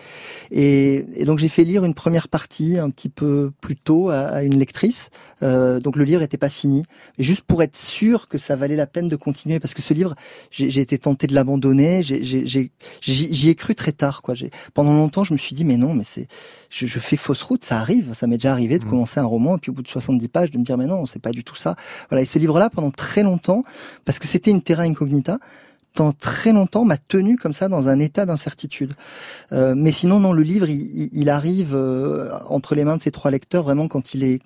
Et, et donc j'ai fait lire une première partie un petit peu plus tôt à, à une lectrice. donc le livre n'était pas fini, mais juste pour être sûr que ça valait la peine de continuer parce que ce livre, j'ai été tenté de l'abandonner. J'y ai, cru très tard, quoi. Pendant longtemps, je me suis dit mais non, mais c'est, je, je, fais fausse route, ça arrive. Ça m'est déjà arrivé de mmh. commencer un roman et puis au bout de 70 pages de me dire mais non, c'est pas du tout ça. Voilà. Et ce livre-là, pendant très longtemps, parce que c'était une terra incognita, pendant très longtemps m'a tenu comme ça dans un état d'incertitude. Euh, mais sinon, non, le livre, il, il arrive euh, entre les mains de ces trois lecteurs vraiment quand il est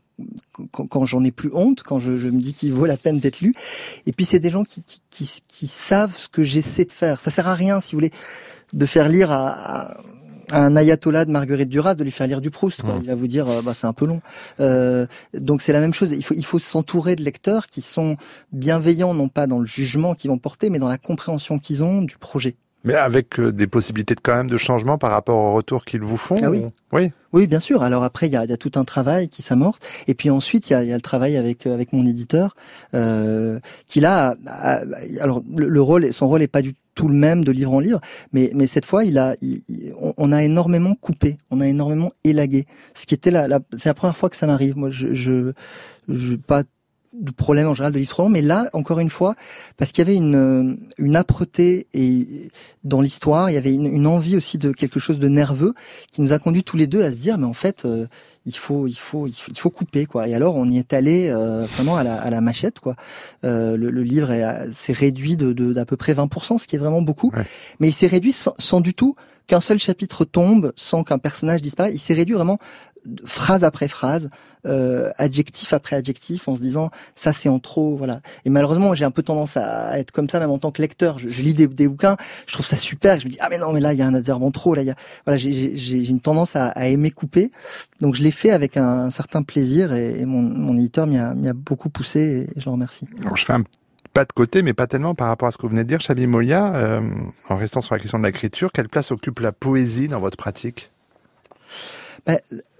quand, quand j'en ai plus honte, quand je, je me dis qu'il vaut la peine d'être lu. Et puis c'est des gens qui, qui, qui, qui savent ce que j'essaie de faire. Ça sert à rien, si vous voulez, de faire lire à, à un ayatollah de Marguerite Duras de lui faire lire du Proust. Quoi. Mmh. Il va vous dire, euh, bah, c'est un peu long. Euh, donc c'est la même chose. Il faut, il faut s'entourer de lecteurs qui sont bienveillants, non pas dans le jugement qu'ils vont porter, mais dans la compréhension qu'ils ont du projet. Mais avec euh, des possibilités de, quand même de changement par rapport au retour qu'ils vous font Ah oui. ou- Oui. Oui, bien sûr. Alors après, il y a, il y a tout un travail qui s'amorce, et puis ensuite il y a, il y a le travail avec euh, avec mon éditeur, euh, qui là, a- a- alors le, le rôle, son rôle est pas du tout le même de livre en livre, mais mais cette fois, il a, il- on, on a énormément coupé, on a énormément élagué. Ce qui était la, la c'est la première fois que ça m'arrive. Moi, je, je, je pas de problème en général de long, mais là, encore une fois, parce qu'il y avait une, euh, une âpreté et dans l'histoire, il y avait une, une envie aussi de quelque chose de nerveux qui nous a conduit tous les deux à se dire, mais en fait, euh, il faut, il faut, il faut, il faut couper quoi. Et alors, on y est allé euh, vraiment à la, à la machette quoi. Euh, le, le livre à- s'est réduit de de- d'à peu près 20%, ce qui est vraiment beaucoup. Ouais. Mais il s'est réduit sans, sans du tout qu'un seul chapitre tombe, sans qu'un personnage disparaisse. Il s'est réduit vraiment phrase après phrase, euh, adjectif après adjectif, en se disant ça c'est en trop, voilà. Et malheureusement, j'ai un peu tendance à être comme ça, même en tant que lecteur. Je, lis des, bouquins, je trouve ça super. Je me dis ah mais non mais là il y a un adverbe en trop, là il y a voilà j'ai- une tendance à, aimer couper. Donc je l'ai fait avec un, certain plaisir et, mon, mon éditeur m'y a, m'y a beaucoup poussé et je le remercie. Alors, je fais un pas de côté, mais pas tellement par rapport à ce que vous venez de dire, Chabi Molia. euh, en restant sur la question de l'écriture, quelle place occupe la poésie dans votre pratique?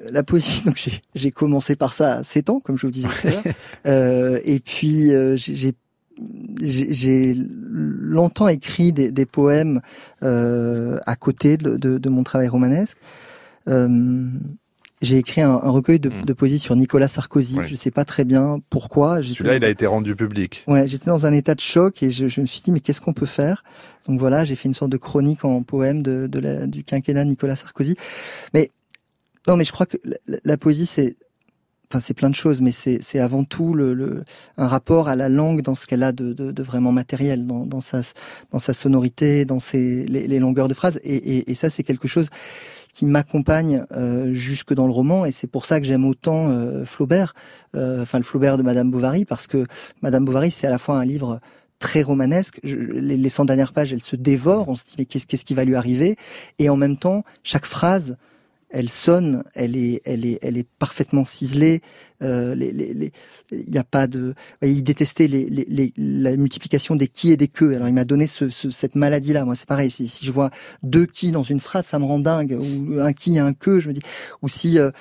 La poésie, donc j'ai- commencé par ça à 7 ans, comme je vous disais tout à l'heure. Euh, et puis euh, j'ai- longtemps écrit des, des poèmes euh, à côté de, de, de mon travail romanesque. Euh, j'ai écrit un, un recueil de, Mm. de poésie sur Nicolas Sarkozy. Oui. Je sais pas très bien pourquoi. Celui-là, il a été rendu public. Ouais, j'étais dans un état de choc et je, je me suis dit mais qu'est-ce qu'on peut faire? Donc voilà, j'ai fait une sorte de chronique en poème de, de la, du quinquennat de Nicolas Sarkozy. Mais non, mais je crois que la, poésie c'est enfin c'est plein de choses, mais c'est avant tout le, le un rapport à la langue dans ce qu'elle a de, de, de vraiment matériel, dans, dans sa dans sa sonorité, dans ses les, longueurs de phrases. Et, et, et ça c'est quelque chose qui m'accompagne euh, jusque dans le roman et c'est pour ça que j'aime autant euh, Flaubert, euh, enfin le Flaubert de Madame Bovary parce que Madame Bovary c'est à la fois un livre très romanesque. Les, les 100 dernières pages, elles se dévorent. On se dit mais qu'est-ce qu'est-ce qui va lui arriver? Et en même temps, chaque phrase, elle sonne, elle est, elle est, elle est parfaitement ciselée. Euh, les, les, les- il n'y a pas de. Il détestait les, les, la multiplication des qui et des que. Alors il m'a donné ce, ce- cette maladie-là. Moi, c'est pareil. Si, si je vois deux qui dans une phrase, ça me rend dingue. Ou un qui et un que, je me dis. Ou si euh,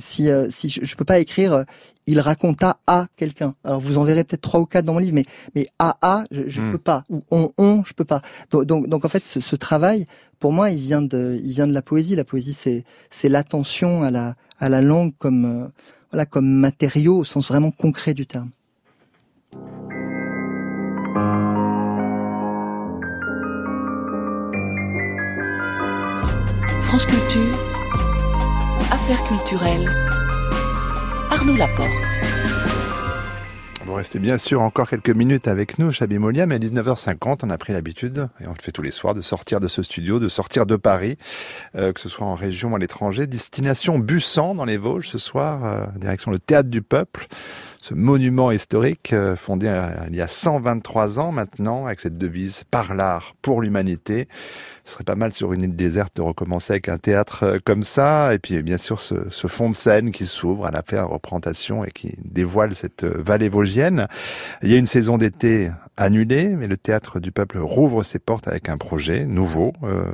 si euh, si je, je peux pas écrire. euh, il raconta à quelqu'un. Alors vous en verrez peut-être trois ou quatre dans mon livre, mais mais à à, je, je Hmm. peux pas. Ou on on, je peux pas. Donc donc, donc en fait, ce, ce travail, pour moi, il vient de il vient de la poésie. La poésie, c'est c'est l'attention à la à la langue comme euh, voilà comme matériau au sens vraiment concret du terme. France Culture, Affaires culturelles, Arnaud Laporte. Vous restez bien sûr encore quelques minutes avec nous, Chabi Molia, mais à 19h50, on a pris l'habitude, et on le fait tous les soirs, de sortir de ce studio, de sortir de Paris, euh, que ce soit en région ou à l'étranger. Destination Bussan dans les Vosges ce soir, euh, direction le Théâtre du Peuple, ce monument historique euh, fondé il y a 123 ans maintenant, avec cette devise « Par l'art, pour l'humanité ». Ce serait pas mal sur une île déserte de recommencer avec un théâtre euh, comme ça, et puis bien sûr ce, ce fond de scène qui s'ouvre à la faire représentation et qui dévoile cette euh, vallée vosgienne. Il y a une saison d'été annulée, mais le théâtre du peuple rouvre ses portes avec un projet nouveau. Euh,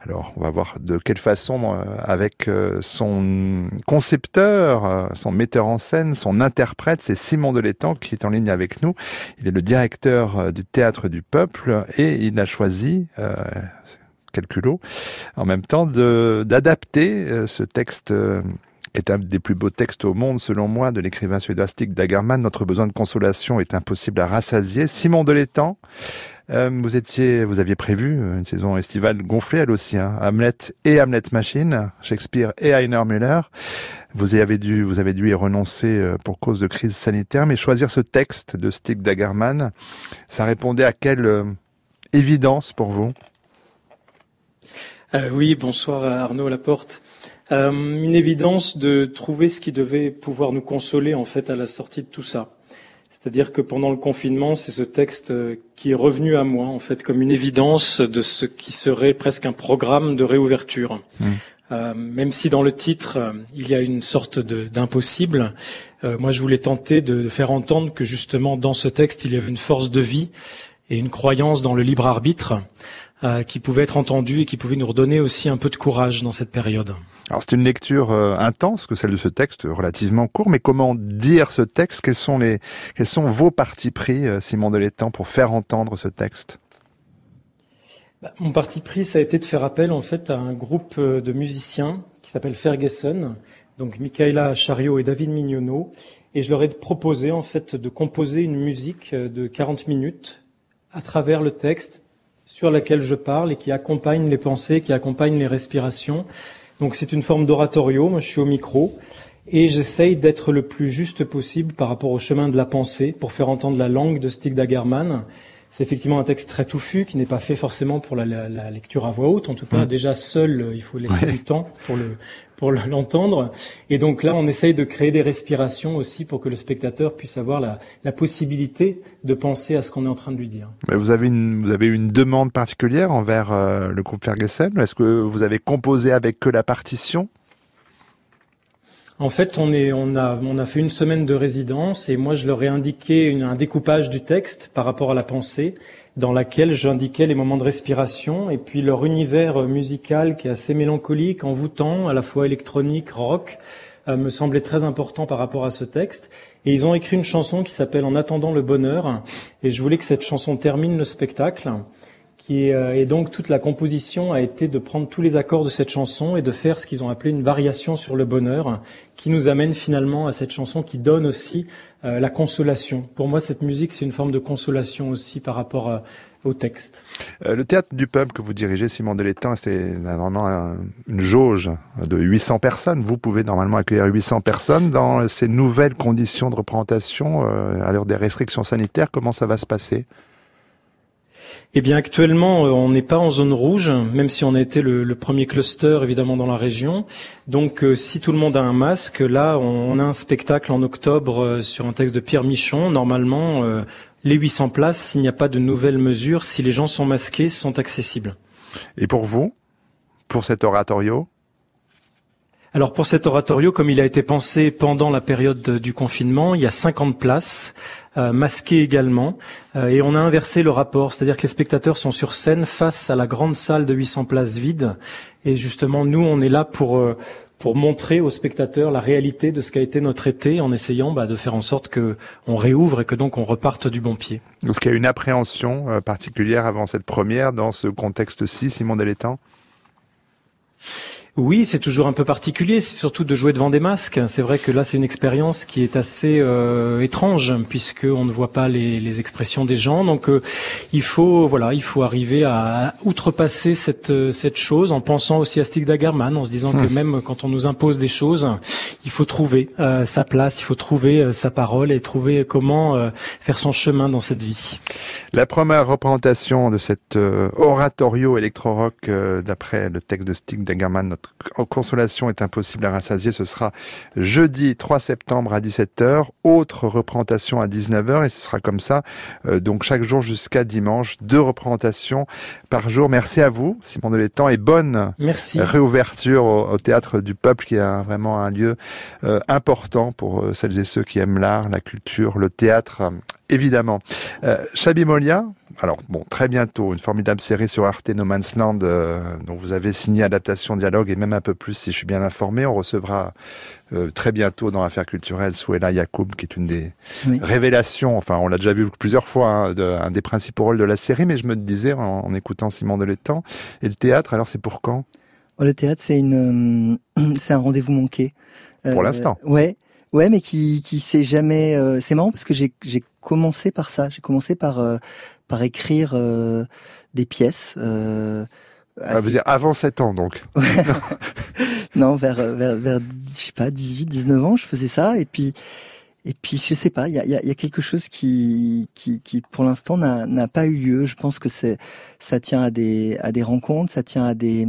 alors on va voir de quelle façon, euh, avec euh, son concepteur, euh, son metteur en scène, son interprète, c'est Simon Delétang qui est en ligne avec nous. Il est le directeur du théâtre du peuple et il a choisi quel culot, en même temps d'adapter euh, ce texte euh, qui est un des plus beaux textes au monde, selon moi, de l'écrivain suédois Stig Dagerman. Notre besoin de consolation est impossible à rassasier. Simon Delétang, euh, vous étiez, vous aviez prévu une saison estivale gonflée, elle aussi, hein, Hamlet et Hamlet Machine, Shakespeare et Heiner Müller. Vous avez dû, vous avez dû y renoncer euh, pour cause de crise sanitaire, mais choisir ce texte de Stig Dagerman, ça répondait à quelle euh, évidence pour vous? Euh, oui, bonsoir à Arnaud Laporte. euh, Une évidence de trouver ce qui devait pouvoir nous consoler en fait à la sortie de tout ça. C'est-à-dire que pendant le confinement, c'est ce texte euh, qui est revenu à moi en fait comme une évidence de ce qui serait presque un programme de réouverture. Mmh. Euh, même si dans le titre euh, il y a une sorte d'impossible, euh, moi je voulais tenter de, de, faire entendre que justement dans ce texte il y avait une force de vie et une croyance dans le libre arbitre euh, qui pouvait être entendue et qui pouvait nous redonner aussi un peu de courage dans cette période. Alors c'est une lecture intense que celle de ce texte, relativement court, mais comment dire ce texte? Quels sont les, quels sont vos partis pris, Simon Delétang, pour faire entendre ce texte? Bah, mon parti pris, ça a été de faire appel en fait à un groupe euh, de musiciens qui s'appelle Ferguson, donc Michaela Chariot et David Mignonneau, et je leur ai proposé en fait de composer une musique euh, de 40 minutes à travers le texte sur laquelle je parle et qui accompagne les pensées, qui accompagne les respirations. Donc c'est une forme d'oratorio, moi je suis au micro, et j'essaye d'être le plus juste possible par rapport au chemin de la pensée pour faire entendre la langue de Stig Dagerman c'est effectivement un texte très touffu qui n'est pas fait forcément pour la, lecture à voix haute. En tout cas, mm. déjà seul, euh, il faut laisser du temps pour le pour l'entendre. Et donc là, on essaye de créer des respirations aussi pour que le spectateur puisse avoir la, la possibilité de penser à ce qu'on est en train de lui dire. Mais vous avez une vous avez une demande particulière envers euh, le groupe Ferguson? Est-ce que vous avez composé avec que la partition? En fait, on, est, on, a, on a fait une semaine de résidence et moi, je leur ai indiqué une, un découpage du texte par rapport à la pensée, dans laquelle j'indiquais les moments de respiration et puis leur univers musical qui est assez mélancolique, envoûtant, à la fois électronique, rock, euh, me semblait très important par rapport à ce texte. Et ils ont écrit une chanson qui s'appelle En attendant le bonheur. Et je voulais que cette chanson termine le spectacle. Euh, et donc toute la composition a été de prendre tous les accords de cette chanson et de faire ce qu'ils ont appelé une variation sur le bonheur, qui nous amène finalement à cette chanson qui donne aussi la consolation. Pour moi, cette musique, c'est une forme de consolation aussi par rapport euh, au texte. le théâtre du peuple que vous dirigez, Simon Delétang, c'est normalement une jauge de 800 personnes. Vous pouvez normalement accueillir 800 personnes dans ces nouvelles conditions de représentation à l'heure des restrictions sanitaires. Comment ça va se passer? Eh bien, actuellement, euh, on n'est pas en zone rouge, même si on a été le, premier cluster évidemment dans la région. Donc, euh, si tout le monde a un masque, là, on, a un spectacle en octobre euh, sur un texte de Pierre Michon. Normalement, les 800 places, s'il n'y a pas de nouvelles mesures, si les gens sont masqués, sont accessibles. Et pour vous, pour cet oratorio alors pour cet oratorio, comme il a été pensé pendant la période du confinement, il y a 50 places. Euh, masqué également. Euh, et on a inversé le rapport, c'est-à-dire que les spectateurs sont sur scène face à la grande salle de 800 places vides. Et justement, nous, on est là pour euh, pour montrer aux spectateurs la réalité de ce qu'a été notre été, en essayant bah, de faire en sorte que on réouvre et que donc on reparte du bon pied. Est-ce qu'il y a une appréhension particulière avant cette première dans ce contexte-ci, Simon Delétan oui, c'est toujours un peu particulier, c'est surtout de jouer devant des masques. C'est vrai que là, c'est une expérience qui est assez euh, étrange puisque on ne voit pas les, les expressions des gens. Donc, euh, il faut, voilà, il faut arriver à outrepasser cette euh, cette chose en pensant aussi à Stig Dagerman, en se disant que hmm. même quand on nous impose des choses, il faut trouver euh, sa place, il faut trouver sa parole et trouver comment faire son chemin dans cette vie. La première représentation de cet oratorio électro-rock d'après le texte de Stig Dagerman, notre consolation est impossible à rassasier, ce sera jeudi 3 septembre à 17h, autre représentation à 19h et ce sera comme ça, euh, donc chaque jour jusqu'à dimanche, deux représentations par jour. Merci à vous, Simon Delétang, et bonne réouverture au, Théâtre du Peuple qui est vraiment un lieu euh, important pour euh, celles et ceux qui aiment l'art, la culture, le théâtre, évidemment. Chabi Molia, alors bon, très bientôt, une formidable série sur Arte No Man's Land, euh, dont vous avez signé adaptation, dialogue et même un peu plus, si je suis bien informé. On recevra euh, très bientôt dans l'affaire culturelle Souela Yacoub, qui est une des révélations, enfin on l'a déjà vu plusieurs fois, hein, de, un des principaux rôles de la série, mais je me disais en, écoutant Simon Delétang, et le théâtre, alors c'est pour quand? Oh, Le théâtre, c'est une, c'est un rendez-vous manqué. Pour l'instant. Ouais. Ouais, mais qui qui s'est jamais. Euh, c'est marrant parce que j'ai j'ai commencé par ça. J'ai commencé par euh, par écrire euh, des pièces. Euh, ah, dire avant 7 ans donc. non, vers vers vers je sais pas 18 19 ans, je faisais ça et puis Et puis je sais pas, il y a, y a, quelque chose qui, qui, qui pour l'instant n'a pas eu lieu. Je pense que c'est ça tient à des à des rencontres, ça tient à des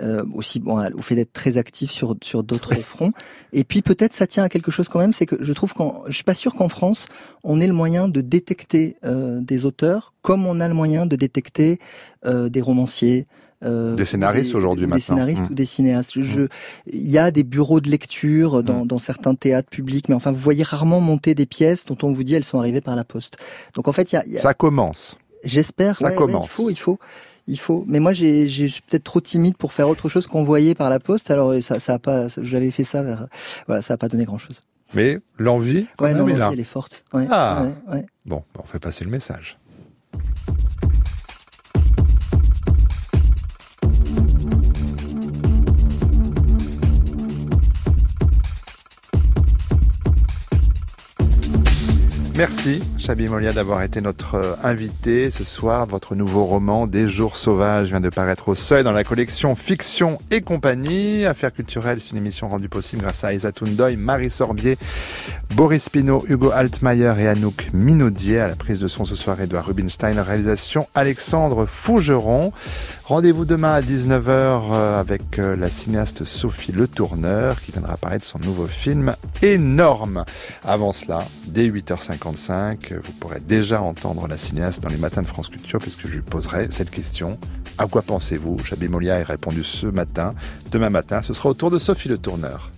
euh, aussi bon au fait d'être très actif sur sur d'autres fronts. Et puis peut-être ça tient à quelque chose quand même, c'est que je trouve qu'en je suis pas sûr qu'en France on ait le moyen de détecter euh, des auteurs comme on a le moyen de détecter euh, des romanciers, euh, des scénaristes aujourd'hui maintenant. Des scénaristes mmh. ou des cinéastes. Je, mmh. il y a des bureaux de lecture dans, mmh. dans, certains théâtres publics, mais enfin, vous voyez rarement monter des pièces dont on vous dit elles sont arrivées par la poste. Donc en fait, il y a, y a... ça commence. J'espère. Ça commence. il faut, il faut. Il faut. Mais moi, j'ai, j'ai peut-être trop timide pour faire autre chose qu'envoyer par la poste. Alors, ça, ça a pas. J'avais fait ça vers. Voilà, ça a pas donné grand-chose. Mais l'envie, quand ouais, même, non, là. Elle est forte. Ouais, ah. Ouais, bon, on fait passer le message. Merci, Chabi Molia, d'avoir été notre euh, invité ce soir. Votre nouveau roman, Des jours sauvages, vient de paraître au seuil dans la collection Fiction et compagnie. Affaires culturelles, c'est une émission rendue possible grâce à Isa Toundoy, Marie Sorbier, Boris Pinault, Hugo Altmaier et Anouk Minaudier. À la prise de son ce soir, Edouard Rubinstein. Réalisation, Alexandre Fougeron. Rendez-vous demain à 19h euh, avec euh, la cinéaste Sophie Le Tourneur qui viendra parler son nouveau film énorme. Avant cela, dès 8h55, vous pourrez déjà entendre la cinéaste dans les matins de France Culture puisque je lui poserai cette question. À quoi pensez-vous? Chabi Molia a répondu ce matin. Demain matin, ce sera au tour de Sophie Le Tourneur.